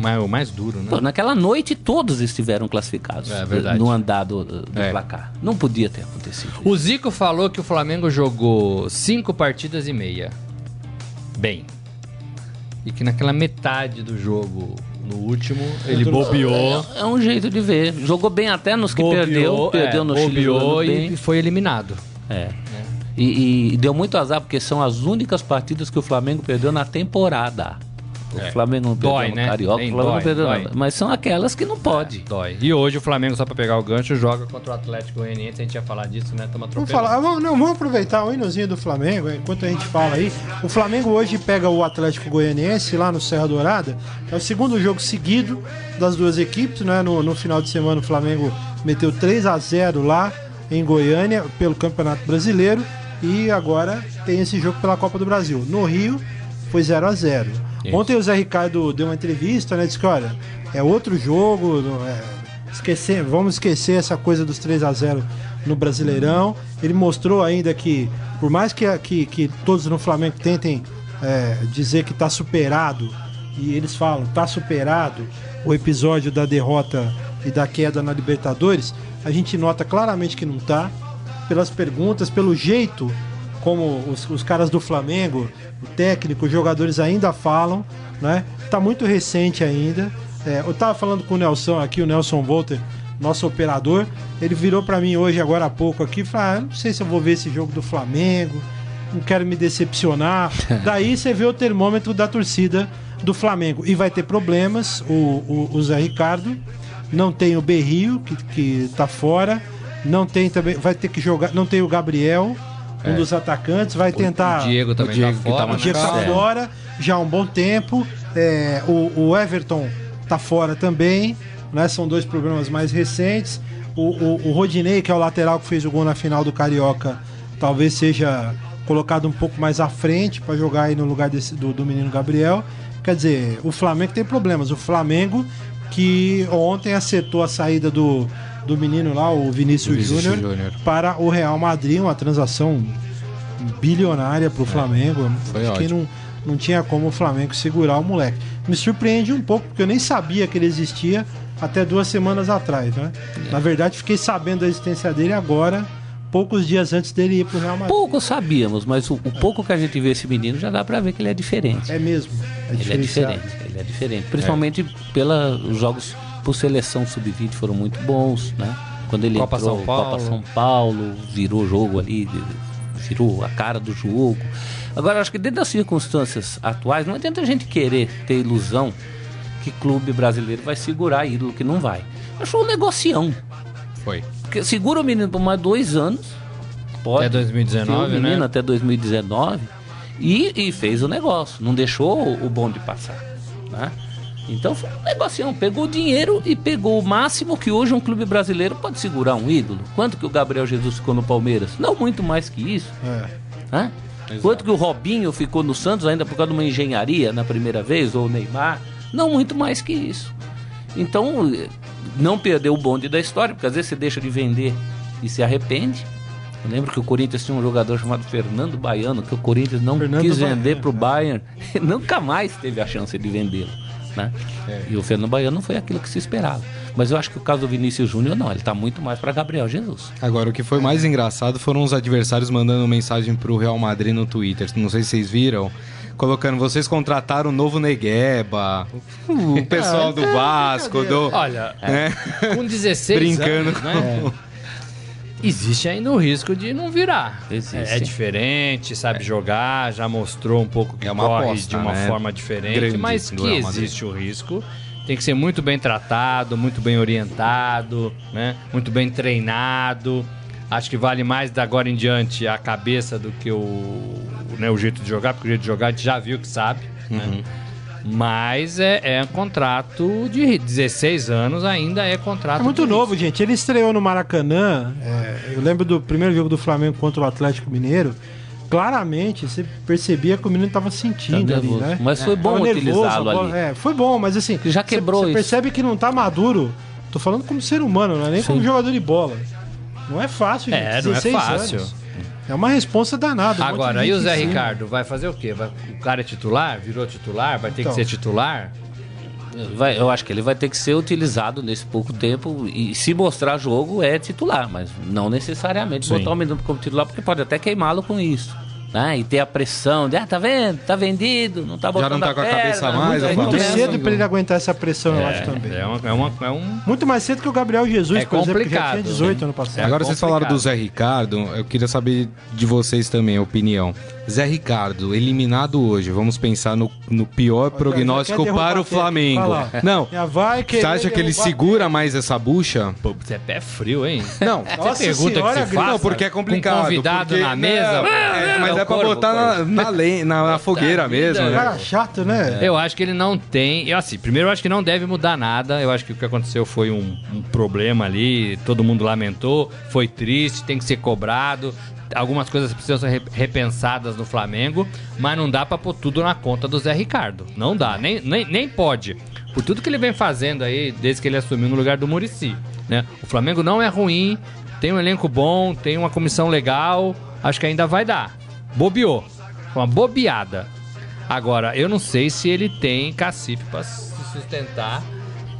mas o mais duro, né? Pô, naquela noite todos estiveram classificados é, verdade. no andado do, do é. placar. Não podia ter acontecido. O Zico falou que o Flamengo jogou cinco partidas e meia. Bem. E que naquela metade do jogo no último, ele bobeou. É, é, um jeito de ver. Jogou bem até nos que bobeou, perdeu. Perdeu é, no bobeou Chile. e foi eliminado. É. é. E, e, deu muito azar, porque são as únicas partidas que o Flamengo perdeu na temporada. O é. Flamengo não perdeu dói, no né? Carioca, Bem, o Flamengo dói, não perdeu dói. nada. Mas são aquelas que não pode. É, dói. E hoje o Flamengo, só pra pegar o gancho, joga contra o Atlético Goianiense. A gente ia falar disso, né? Tamo vamos falar, vamos, não, vamos aproveitar o hinozinho do Flamengo, enquanto a gente fala aí. O Flamengo hoje pega o Atlético Goianiense lá no Serra Dourada. É o segundo jogo seguido das duas equipes, né? No, no final de semana o Flamengo meteu 3 a 0 lá em Goiânia pelo Campeonato Brasileiro. E agora tem esse jogo pela Copa do Brasil. No Rio foi 0 a 0 Ontem o Zé Ricardo deu uma entrevista, né? Disse que, olha, é outro jogo, é, esquecer, vamos esquecer essa coisa dos 3 a 0 no Brasileirão. Ele mostrou ainda que, por mais que, que, que todos no Flamengo tentem é, dizer que está superado, e eles falam, está superado o episódio da derrota e da queda na Libertadores, a gente nota claramente que não está, pelas perguntas, pelo jeito como os, os caras do Flamengo, o técnico, os jogadores ainda falam, né? Tá muito recente ainda. É, eu tava falando com o Nelson aqui, o Nelson Volter, nosso operador, ele virou para mim hoje, agora há pouco aqui, e falou: ah, não sei se eu vou ver esse jogo do Flamengo, não quero me decepcionar. Daí você vê o termômetro da torcida do Flamengo. E vai ter problemas, o, o, o Zé Ricardo, não tem o Berrio, que, que tá fora, não tem também, vai ter que jogar, não tem o Gabriel, um é. dos atacantes, vai tentar. O Diego também o Diego tá fora. Tá o Diego tá fora já há um bom tempo. É, o, o, Everton tá fora também. Né? São dois programas mais recentes. O, o, o Rodinei, que é o lateral que fez o gol na final do Carioca, talvez seja colocado um pouco mais à frente para jogar aí no lugar desse, do, do menino Gabriel. Quer dizer, o Flamengo tem problemas. O Flamengo que ontem acertou a saída do, do menino lá, o Vinícius, Júnior, para o Real Madrid, uma transação bilionária para o é, Flamengo. Foi Acho ótimo. que não, não tinha como o Flamengo segurar o moleque. Me surpreende um pouco, porque eu nem sabia que ele existia até duas semanas atrás, né? É. Na verdade, fiquei sabendo da existência dele agora, poucos dias antes dele ir para o Real Madrid. Pouco sabíamos, mas o, o, pouco que a gente vê esse menino já dá para ver que ele é diferente. É mesmo. É ele é diferente, ele é diferente. Principalmente é. pelos jogos por seleção sub-20 foram muito bons, né? Quando ele Copa entrou, São Paulo. Copa São Paulo, virou jogo ali, virou a cara do jogo. Agora, acho que dentro das circunstâncias atuais, não adianta a gente querer ter ilusão que clube brasileiro vai segurar ídolo que não vai. Achou um negocião. Foi. Porque segura o menino por mais dois anos. Pode. Até 2019, o menino né? até 2019. E, e fez o negócio. Não deixou o bonde passar. Né? Então foi um negocinho, pegou o dinheiro e pegou o máximo que hoje um clube brasileiro pode segurar um ídolo. Quanto que o Gabriel Jesus ficou no Palmeiras? Não muito mais que isso. É. Quanto que o Robinho ficou no Santos ainda por causa de uma engenharia na primeira vez, ou o Neymar? Não muito mais que isso. Então, não perder o bonde da história, porque às vezes você deixa de vender e se arrepende. Eu lembro que o Corinthians tinha um jogador chamado Fernando Baiano, que o Corinthians não Fernando quis vender para o Bayern, nunca mais teve a chance de vendê-lo. Né? É. E o Fernando Baiano não foi aquilo que se esperava. Mas eu acho que o caso do Vinícius Júnior, não, ele está muito mais para Gabriel Jesus. Agora, o que foi mais engraçado foram os adversários mandando mensagem para o Real Madrid no Twitter. Não sei se vocês viram colocando, vocês contrataram o novo Negueba, o pessoal do Vasco, do... Olha, né? com 16 Brincando anos, né? com... Existe ainda o risco de não virar. Existe. É, diferente, sabe é. jogar, já mostrou um pouco que é corre aposta, de uma né? forma diferente, Grande mas que existe o risco. Tem que ser muito bem tratado, muito bem orientado, né? muito bem treinado. Acho que vale mais da agora em diante a cabeça do que o, né, o jeito de jogar, porque o jeito de jogar a gente já viu que sabe. Né? Uhum. Né? Mas é, é um contrato de 16 anos, ainda é contrato. É muito novo, gente. Ele estreou no Maracanã. É, eu lembro do primeiro jogo do Flamengo contra o Atlético Mineiro. Claramente, você percebia que o menino estava sentindo tá ali, né? Mas foi bom utilizá-lo ali. É, foi bom, mas assim. Já quebrou Você percebe que não está maduro. Tô falando como ser humano, não é nem Sim. como jogador de bola. Não é fácil, gente. É, não é fácil. Anos. É uma responsa danada. Um Agora, e o Zé Ricardo? Vai fazer o quê? Vai, o cara é titular? Virou titular? Vai ter então. que ser titular? Vai, eu acho que ele vai ter que ser utilizado nesse pouco tempo e se mostrar jogo é titular, mas não necessariamente Sim. botar o menino como titular, porque pode até queimá-lo com isso né? E ter a pressão de, ah, tá vendo? Tá vendido, não tá botando Já não tá com a perna, cabeça mais. É muito, cedo pra ele aguentar essa pressão, é, eu acho também. É, uma, é, uma, é um... Muito mais cedo que o Gabriel Jesus, é por complicado, exemplo, que já tinha 18 ano passado. Agora vocês falaram do Zé Ricardo, eu queria saber de vocês também a opinião. Zé Ricardo, eliminado hoje, vamos pensar no, no pior prognóstico para o Flamengo. Não, você acha que ele segura mais essa bucha? Pô, você é pé frio, hein? Não, Nossa pergunta senhora, que você faz, Não, porque é complicado. convidado porque, na mesa. Não, é, mas é, é pra botar na, na, lenha, na, na fogueira mesmo. Né? Cara chato, né? Eu acho que ele não tem. Eu, assim, primeiro eu acho que não deve mudar nada. Eu acho que o que aconteceu foi um, um problema ali. Todo mundo lamentou. Foi triste, tem que ser cobrado algumas coisas precisam ser repensadas no Flamengo, mas não dá para pôr tudo na conta do Zé Ricardo. Não dá, nem, nem, nem pode. Por tudo que ele vem fazendo aí, desde que ele assumiu no lugar do Murici. Né? O Flamengo não é ruim, tem um elenco bom, tem uma comissão legal, acho que ainda vai dar. Bobeou. Uma bobeada. Agora, eu não sei se ele tem cacife para se sustentar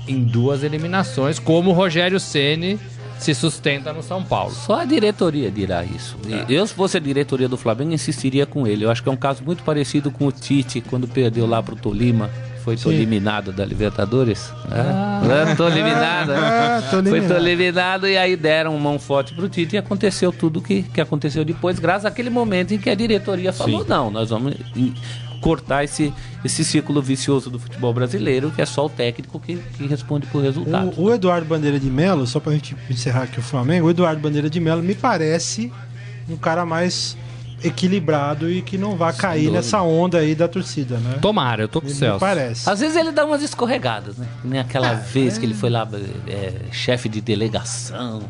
em duas eliminações, como o Rogério Ceni se sustenta no São Paulo. Só a diretoria dirá isso. É. Eu, se fosse a diretoria do Flamengo, insistiria com ele. Eu acho que é um caso muito parecido com o Tite, quando perdeu lá pro Tolima. Foi Sim. eliminado da Libertadores. Ah. É, tô eliminado. É, tô eliminado. Foi tô eliminado e aí deram mão forte pro Tite e aconteceu tudo que, que aconteceu depois, graças àquele momento em que a diretoria falou: Sim. não, nós vamos cortar esse, esse círculo vicioso do futebol brasileiro, que é só o técnico que, que responde por resultado. O, o Eduardo Bandeira de Melo, só pra gente encerrar aqui o Flamengo, o Eduardo Bandeira de Melo me parece um cara mais equilibrado e que não vai cair nessa onda aí da torcida, né? Tomara, eu tô com o Celso. Parece. Às vezes ele dá umas escorregadas, né? Nem aquela é, vez é... que ele foi lá, é, chefe de delegação.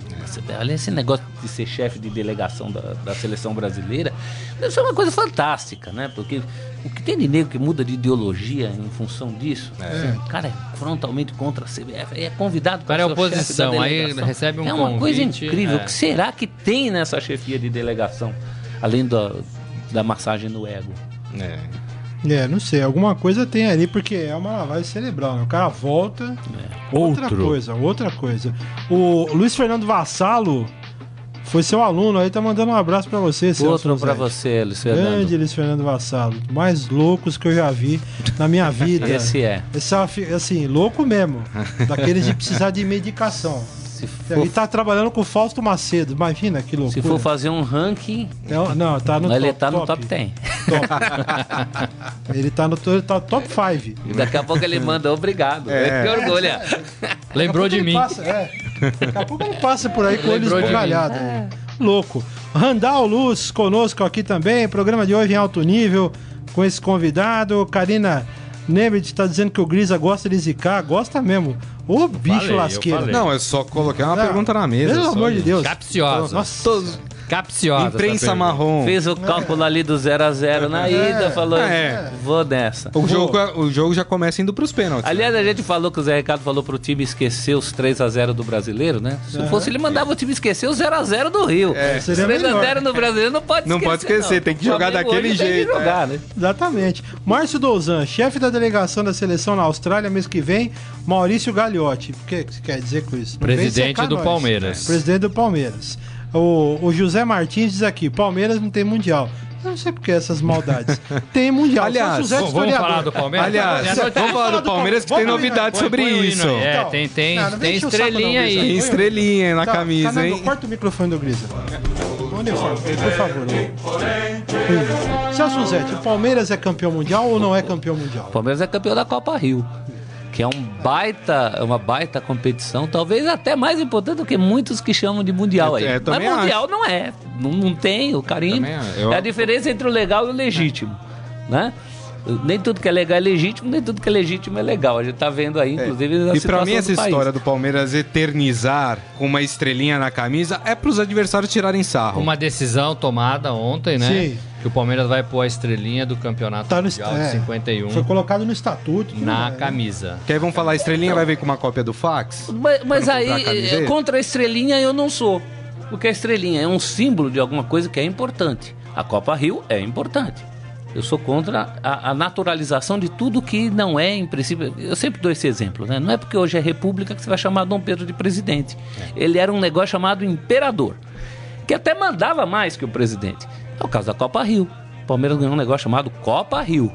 Olha esse negócio de ser chefe de delegação da, da seleção brasileira. Deve ser uma coisa fantástica, né? Porque o que tem de negro que muda de ideologia em função disso, é. assim, o cara é frontalmente contra a CBF, é convidado para a oposição, aí recebe um É uma convite, coisa incrível. É. O que será que tem nessa chefia de delegação? Além da, da massagem no ego. É. É, não sei, alguma coisa tem ali, porque é uma lavagem cerebral, né? O cara volta. É. Outra Outro. coisa, outra coisa. O Luiz Fernando Vassalo foi seu aluno aí, tá mandando um abraço para você, Outro para você, Luiz Fernando. Grande Luiz Fernando Vassalo. Mais loucos que eu já vi na minha vida. Esse é. Esse é assim, louco mesmo. Daqueles de precisar de medicação. Se for... Ele tá trabalhando com o Fausto Macedo, imagina que loucura. Se for fazer um ranking. Não, não tá no ele top. Ele tá no top 10. Top. ele tá no ele tá top 5. Daqui a pouco ele manda obrigado. É. Que orgulho. É. Lembrou de mim. Passa, é. Daqui a pouco ele passa por aí com ele esbugalhado. É. Louco. Randall Luz conosco aqui também. Programa de hoje em alto nível com esse convidado. Karina Nebit está dizendo que o Grisa gosta de zicar. Gosta mesmo. Ô bicho falei, lasqueiro. Não, é só colocar uma não, pergunta na mesa. Pelo amor de Deus. Capciosa. Nossa. Capciosa. Imprensa marrom. Fez o cálculo ali do 0 a 0 na é. ida, falou, é. vou dessa. O jogo, o jogo já começa indo pros pênaltis. Aliás, a gente falou que o Zé Ricardo falou pro time esquecer os 3 a 0 do brasileiro, né? Se fosse ele mandava o time esquecer o 0 a 0 do Rio. É, 3 a 0 no brasileiro não pode esquecer. Não pode esquecer, não. tem que jogar daquele jeito. Jogar, né? Exatamente. Márcio Douzan, chefe da delegação da seleção na Austrália mês que vem, Maurício Gagliotti. O que você quer dizer com isso? Presidente do Palmeiras. Presidente do Palmeiras. O, o José Martins diz aqui: Palmeiras não tem mundial. Eu não sei porque essas maldades. Tem mundial. Aliás, vamos falar do Palmeiras? Aliás, vamos falar do Palmeiras que tem novidade sobre isso. É, então, tem, tem, não, tem estrelinha aí. Tem estrelinha na tá, camisa, tá, hein? Corta o microfone do Grisa. Por favor. Celso Zé, o Palmeiras é campeão mundial ou não é campeão mundial? O Palmeiras é campeão da Copa Rio que é um baita, uma baita competição, talvez até mais importante do que muitos que chamam de mundial aí. É, Mas mundial acho. não é, não, não tem o carinho. Eu... É a diferença entre o legal e o legítimo, é. né? Nem tudo que é legal é legítimo, nem tudo que é legítimo é legal. A gente tá vendo aí, inclusive, é. E para mim essa história do Palmeiras eternizar com uma estrelinha na camisa é para os adversários tirarem sarro. Uma decisão tomada ontem, né? Sim. Que o Palmeiras vai pôr a estrelinha do campeonato tá no mundial é, de 51. Foi colocado no estatuto. Na é. camisa. Que aí vão falar, a estrelinha vai vir com uma cópia do fax? Mas, mas aí, a contra a estrelinha eu não sou. Porque a estrelinha é um símbolo de alguma coisa que é importante. A Copa Rio é importante. Eu sou contra a, a, naturalização de tudo que não é, em princípio. Eu sempre dou esse exemplo, né? Não é porque hoje é república que você vai chamar Dom Pedro de presidente. É. Ele era um negócio chamado imperador, que até mandava mais que o presidente. É o caso da Copa Rio. O Palmeiras ganhou um negócio chamado Copa Rio,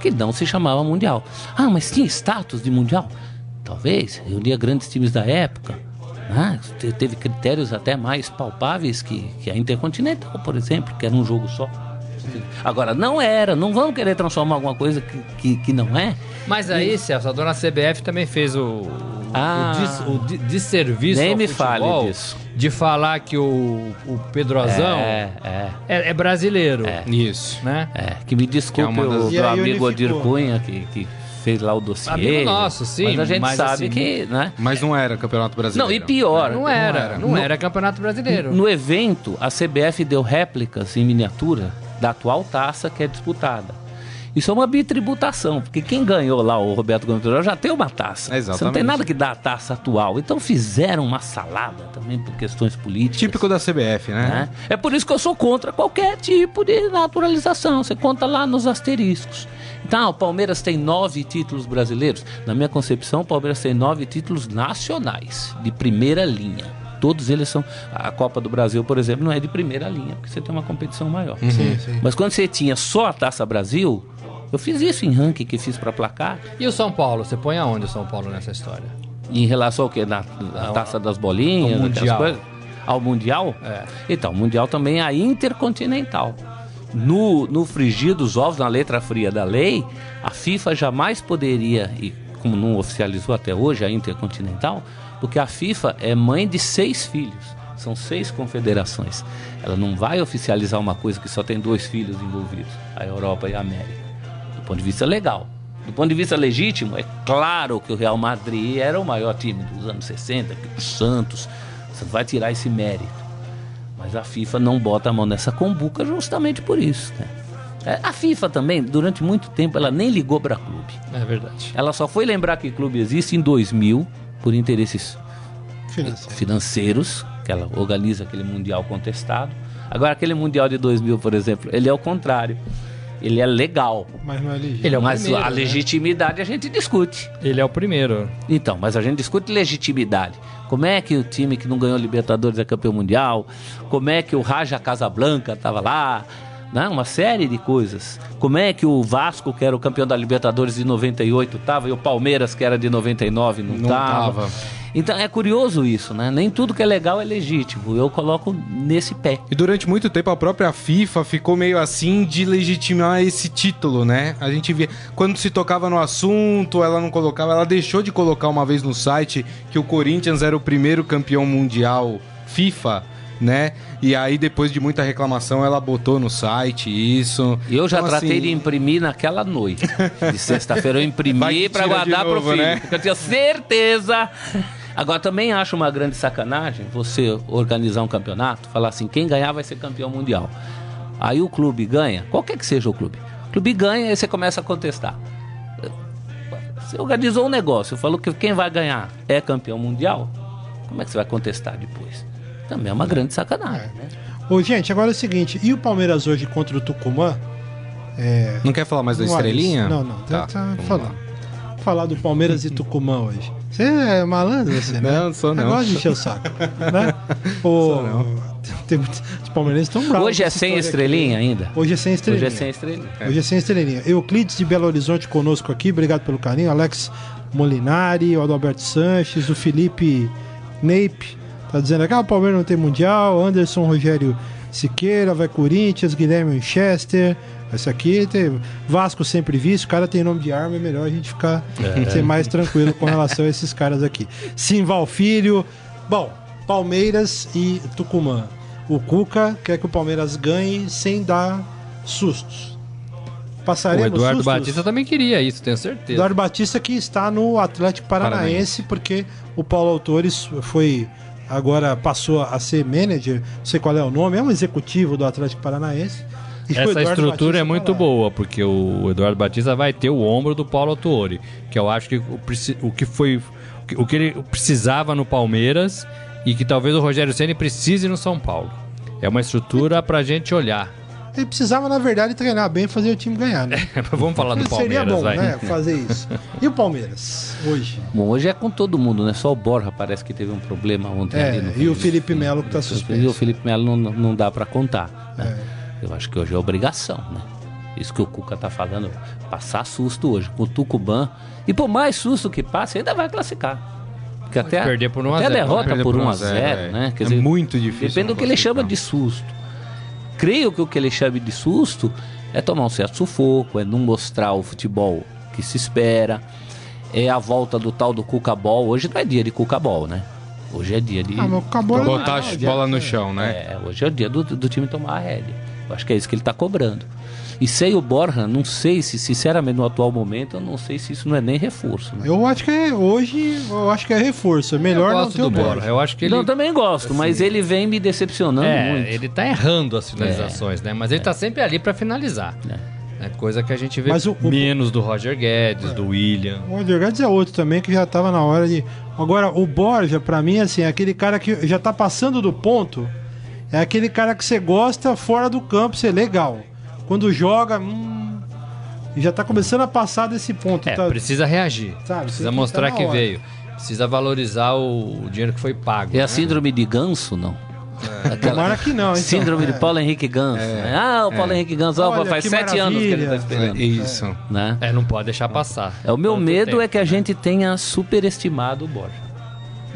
que não se chamava Mundial. Ah, mas tinha status de Mundial? Talvez. Reunia grandes times da época. Né? Teve critérios até mais palpáveis que, que a Intercontinental, por exemplo, que era um jogo só. Agora, não era, não vamos querer transformar alguma coisa que, que, que não é. Mas aí, e... Celso, a dona CBF também fez o, ah, o, dis, o desserviço nem me fale disso. de falar que o, o Pedrozão é, é. é, é brasileiro. É. Isso. Né? É, que me desculpe que é o meu amigo Odir Cunha, que, que fez lá o dossiê. Amigo nosso, sim. Mas a gente mas sabe assim, que, né? Mas não era Campeonato Brasileiro. Não, e pior. Não, era, não era. Não no, era Campeonato Brasileiro. No evento, a CBF deu réplicas em miniatura da atual taça que é disputada. Isso é uma bitributação, porque quem ganhou lá o Roberto Gomes já tem uma taça. Exatamente. Você não tem nada que dá a taça atual. Então fizeram uma salada também por questões políticas. Típico da CBF, né? né? É por isso que eu sou contra qualquer tipo de naturalização. Você conta lá nos asteriscos. Então, o Palmeiras tem nove títulos brasileiros. Na minha concepção, o Palmeiras tem nove títulos nacionais, de primeira linha. Todos eles são. A Copa do Brasil, por exemplo, não é de primeira linha, porque você tem uma competição maior. Uhum. Sim, sim. Mas quando você tinha só a Taça Brasil, eu fiz isso em ranking que fiz para placar. E o São Paulo? Você põe aonde o São Paulo nessa história? Em relação ao quê? Na, na Taça das Bolinhas? Ao Mundial. Ao Mundial? É. Então, o Mundial também é a Intercontinental. No, no frigir dos ovos, na letra fria da lei, a FIFA jamais poderia, e como não oficializou até hoje a Intercontinental, porque a FIFA é mãe de seis filhos. São seis confederações. Ela não vai oficializar uma coisa que só tem dois filhos envolvidos, a Europa e a América. Do ponto de vista legal. Do ponto de vista legítimo, é claro que o Real Madrid era o maior time dos anos 60, o Santos. Você vai tirar esse mérito. Mas a FIFA não bota a mão nessa combuca justamente por isso. Né? É, a FIFA também, durante muito tempo, ela nem ligou para clube. É verdade. Ela só foi lembrar que clube existe em 2000, por interesses Financeiro. financeiros, que ela organiza aquele mundial contestado. Agora, aquele mundial de 2000, por exemplo, ele é o contrário. Ele é legal. Mas não é legítimo. Ele é mas primeiro, a né? legitimidade a gente discute. Ele é o primeiro. Então, mas a gente discute legitimidade. Como é que o time que não ganhou Libertadores é campeão mundial? Como é que o Raja Casablanca estava lá? Né? uma série de coisas. Como é que o Vasco, que era o campeão da Libertadores de 98, estava e o Palmeiras, que era de 99, não estava. Então é curioso isso, né? Nem tudo que é legal é legítimo. Eu coloco nesse pé. E durante muito tempo a própria FIFA ficou meio assim de legitimar esse título, né? A gente via quando se tocava no assunto, ela não colocava, ela deixou de colocar uma vez no site que o Corinthians era o primeiro campeão mundial FIFA né? E aí, depois de muita reclamação, ela botou no site isso. Eu já então, tratei assim... de imprimir naquela noite. De sexta-feira eu imprimi para guardar novo, pro filho. Né? Porque eu tinha certeza Agora também acho uma grande sacanagem você organizar um campeonato, falar assim, quem ganhar vai ser campeão mundial. Aí o clube ganha, qualquer que seja o clube. O clube ganha e você começa a contestar. Você organizou um negócio, falou que quem vai ganhar é campeão mundial. Como é que você vai contestar depois? Também é uma grande sacanagem, é. né? Ô, gente, agora é o seguinte, e o Palmeiras hoje contra o Tucumã? É... Não quer falar mais da estrelinha? Não, não, tá, tá falando. Falar do Palmeiras e Tucumã hoje. Você é malandro, você, né? Não, sou não. Agora de encher o saco. né? Pô, tem, os palmeirenses estão bravos. Hoje é sem estrelinha aqui. ainda? Hoje é sem estrelinha. Hoje é sem estrelinha. É. Hoje é sem estrelinha. Euclides de Belo Horizonte conosco aqui, obrigado pelo carinho. Alex Molinari, o Adalberto Sanches, o Felipe Neipe, tá dizendo aqui, ah, o Palmeiras não tem Mundial, Anderson Rogério Siqueira, vai Corinthians, Guilherme Winchester. Esse aqui tem Vasco sempre visto, o cara tem nome de arma, é melhor a gente ficar é. ser mais tranquilo com relação a esses caras aqui. Simval Filho. Bom, Palmeiras e Tucumã. O Cuca quer que o Palmeiras ganhe sem dar sustos. Passaremos o Eduardo sustos? Batista também queria isso, tenho certeza. Eduardo Batista que está no Atlético Paranaense, Paranaense. porque o Paulo Autores foi agora passou a ser manager, não sei qual é o nome, é um executivo do Atlético Paranaense. Essa estrutura Batista é muito boa, porque o Eduardo Batista vai ter o ombro do Paulo Autori, que eu acho que o, o que foi o que ele precisava no Palmeiras e que talvez o Rogério Ceni precise no São Paulo. É uma estrutura pra gente olhar. Ele precisava, na verdade, treinar bem e fazer o time ganhar, né? Vamos falar do Palmeiras, Seria bom, vai. né? Fazer isso. E o Palmeiras, hoje? Bom, hoje é com todo mundo, né? Só o Borja parece que teve um problema ontem é, ali. e o Felipe Melo que tá suspenso. E o Felipe Melo não, não dá para contar, né? É. Eu acho que hoje é obrigação, né? Isso que o Cuca tá falando, passar susto hoje com o Tucumã. E por mais susto que passe, ainda vai classificar. Porque até, perder por 1 a 0, até a derrota né? por 1 a 0, é. né? Quer é dizer, muito difícil. Depende do que ele chama de susto. Creio que o que ele chama de susto é tomar um certo sufoco, é não mostrar o futebol que se espera, é a volta do tal do Cucabol. Hoje não é dia de Cucabol, né? Hoje é dia de. Ah, tomar... Botar a bola no chão, né? É, hoje é o dia do, do time tomar a rédea. Eu acho que é isso que ele está cobrando. E sem o Borja, não sei se, sinceramente, no atual momento, eu não sei se isso não é nem reforço. Né? Eu acho que é, hoje, eu acho que é reforço. É melhor não ter o Borja. Borja. Eu acho que ele... Não, também gosto, assim, mas ele vem me decepcionando é, muito. Ele tá errando as finalizações, é. né? Mas ele é. tá sempre ali para finalizar. É. é. coisa que a gente vê o, menos do Roger Guedes, do William. O Roger Guedes é outro também que já tava na hora de. Agora, o Borja, para mim, assim, é aquele cara que já tá passando do ponto. É aquele cara que você gosta fora do campo, ser legal. Quando joga, hum, e já tá começando a passar desse ponto. É, tá... precisa reagir. Sabe, precisa mostrar tá que veio. Precisa valorizar o, o, dinheiro que foi pago. É né? a síndrome de ganso, não? É. Aquela... que não, então. Síndrome é. de Paulo Henrique Ganso. É. Né? Ah, o Paulo é. Henrique Ganso, Olha, faz sete maravilha. anos que ele tá esperando. É isso. Né? É, não pode deixar passar. É, o meu medo tempo. é que a gente tenha superestimado o Borja.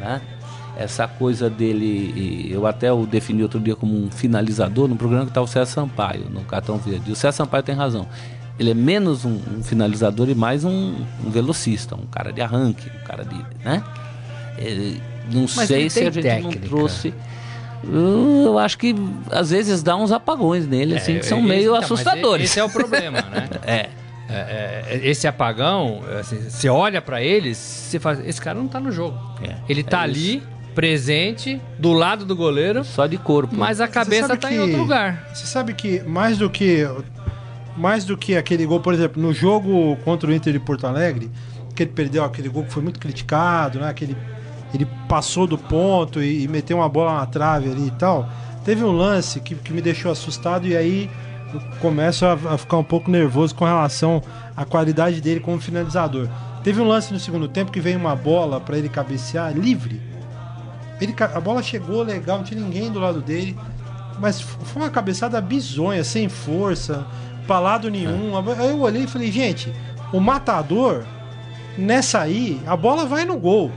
Né? Essa coisa dele, eu até o defini outro dia como um finalizador, no programa que está o César Sampaio, no Cartão Verde. o César Sampaio tem razão ele é menos um, um finalizador e mais um, um, velocista, um cara de arranque, um cara de. né? Ele, não Mas sei se a gente técnica. não trouxe. Eu acho que às vezes dá uns apagões nele, assim, que são esse, meio então, assustadores. Esse é o problema, né? é. É, é, esse apagão, assim, você olha para eles, você faz, esse cara não tá no jogo. É, ele tá é ali, isso. Presente, do lado do goleiro. Só de corpo. Mas a cabeça tá que, em outro lugar. Você sabe que mais do que mais do que aquele gol, por exemplo, no jogo contra o Inter de Porto Alegre, que ele perdeu aquele gol que foi muito criticado, né? Aquele, ele passou do ponto e, e meteu uma bola na trave ali e tal. Teve um lance que, que me deixou assustado e aí eu começo a, a ficar um pouco nervoso com relação à qualidade dele como finalizador. Teve um lance no segundo tempo que veio uma bola para ele cabecear livre. Ele, a bola chegou legal, não tinha ninguém do lado dele, mas foi uma cabeçada bizonha, sem força pra lado nenhum. Aí eu olhei e falei, gente, o matador, nessa aí, a bola vai no gol.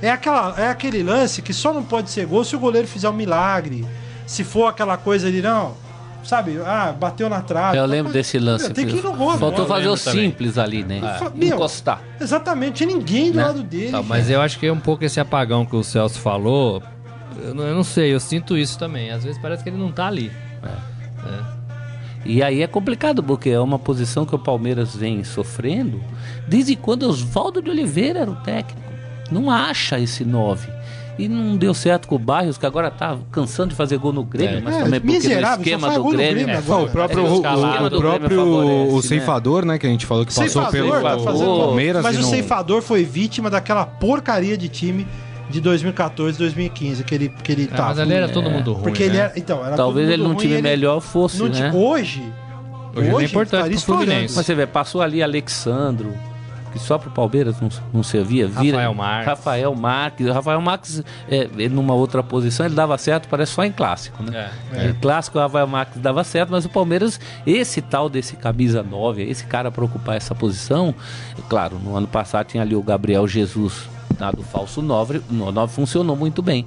É, aquela, é aquele lance que só não pode ser gol se o goleiro fizer um milagre. Se for aquela coisa de não, sabe? Ah, bateu na trave. Eu lembro desse lance. Tem que ir no gol. Faltou fazer o simples ali, né? É. Encostar. Exatamente, tinha ninguém do né? lado dele. Tá, mas eu acho que é um pouco esse apagão que o Celso falou. Eu não, eu não, sei, eu sinto isso também. Às vezes parece que ele não tá ali. É. É. E aí é complicado, porque é uma posição que o Palmeiras vem sofrendo desde quando Oswaldo de Oliveira era o técnico. não acha esse 9. E não deu certo com o Barrios, que agora tá cansando de fazer gol no Grêmio, é. mas também porque no esquema do Grêmio. Grêmio é, o próprio, o, o, o próprio o né? ceifador, né? Que a gente falou que passou pelo tá Palmeiras. Mas o não... ceifador foi vítima daquela porcaria de time de 2014, 2015, que ele, que ele é, tava. Mas ali era todo mundo ruim. Porque né? ele era, então, era Talvez ele num time melhor fosse, né? Hoje, hoje, hoje é importante. Mas você vê, passou ali Alexandro, que só pro Palmeiras não, não servia. Vira, Rafael Marques. Rafael Marques. Rafael Marques, é, ele numa outra posição, ele dava certo, parece só em clássico, né? É. É. Clássico, o Rafael Marques dava certo, mas o Palmeiras, esse tal desse camisa 9, esse cara para ocupar essa posição, claro, no ano passado tinha ali o Gabriel Jesus, do falso 9, o 9 funcionou muito bem.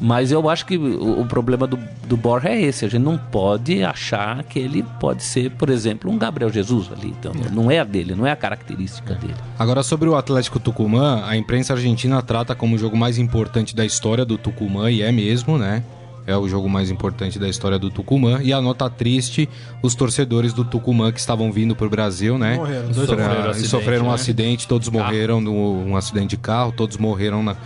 Mas eu acho que o, o problema do, do Borja é esse. A gente não pode achar que ele pode ser, por exemplo, um Gabriel Jesus ali. Então, é. não é a dele, não é a característica é. dele. Agora, sobre o Atlético Tucumã, a imprensa argentina trata como o jogo mais importante da história do Tucumã, e é mesmo, né? É o jogo mais importante da história do Tucumã. E a nota triste, os torcedores do Tucumã que estavam vindo para o Brasil, né? Morreram. Sofreram, acidente, sofreram um né? acidente, todos morreram num acidente de carro, todos morreram na,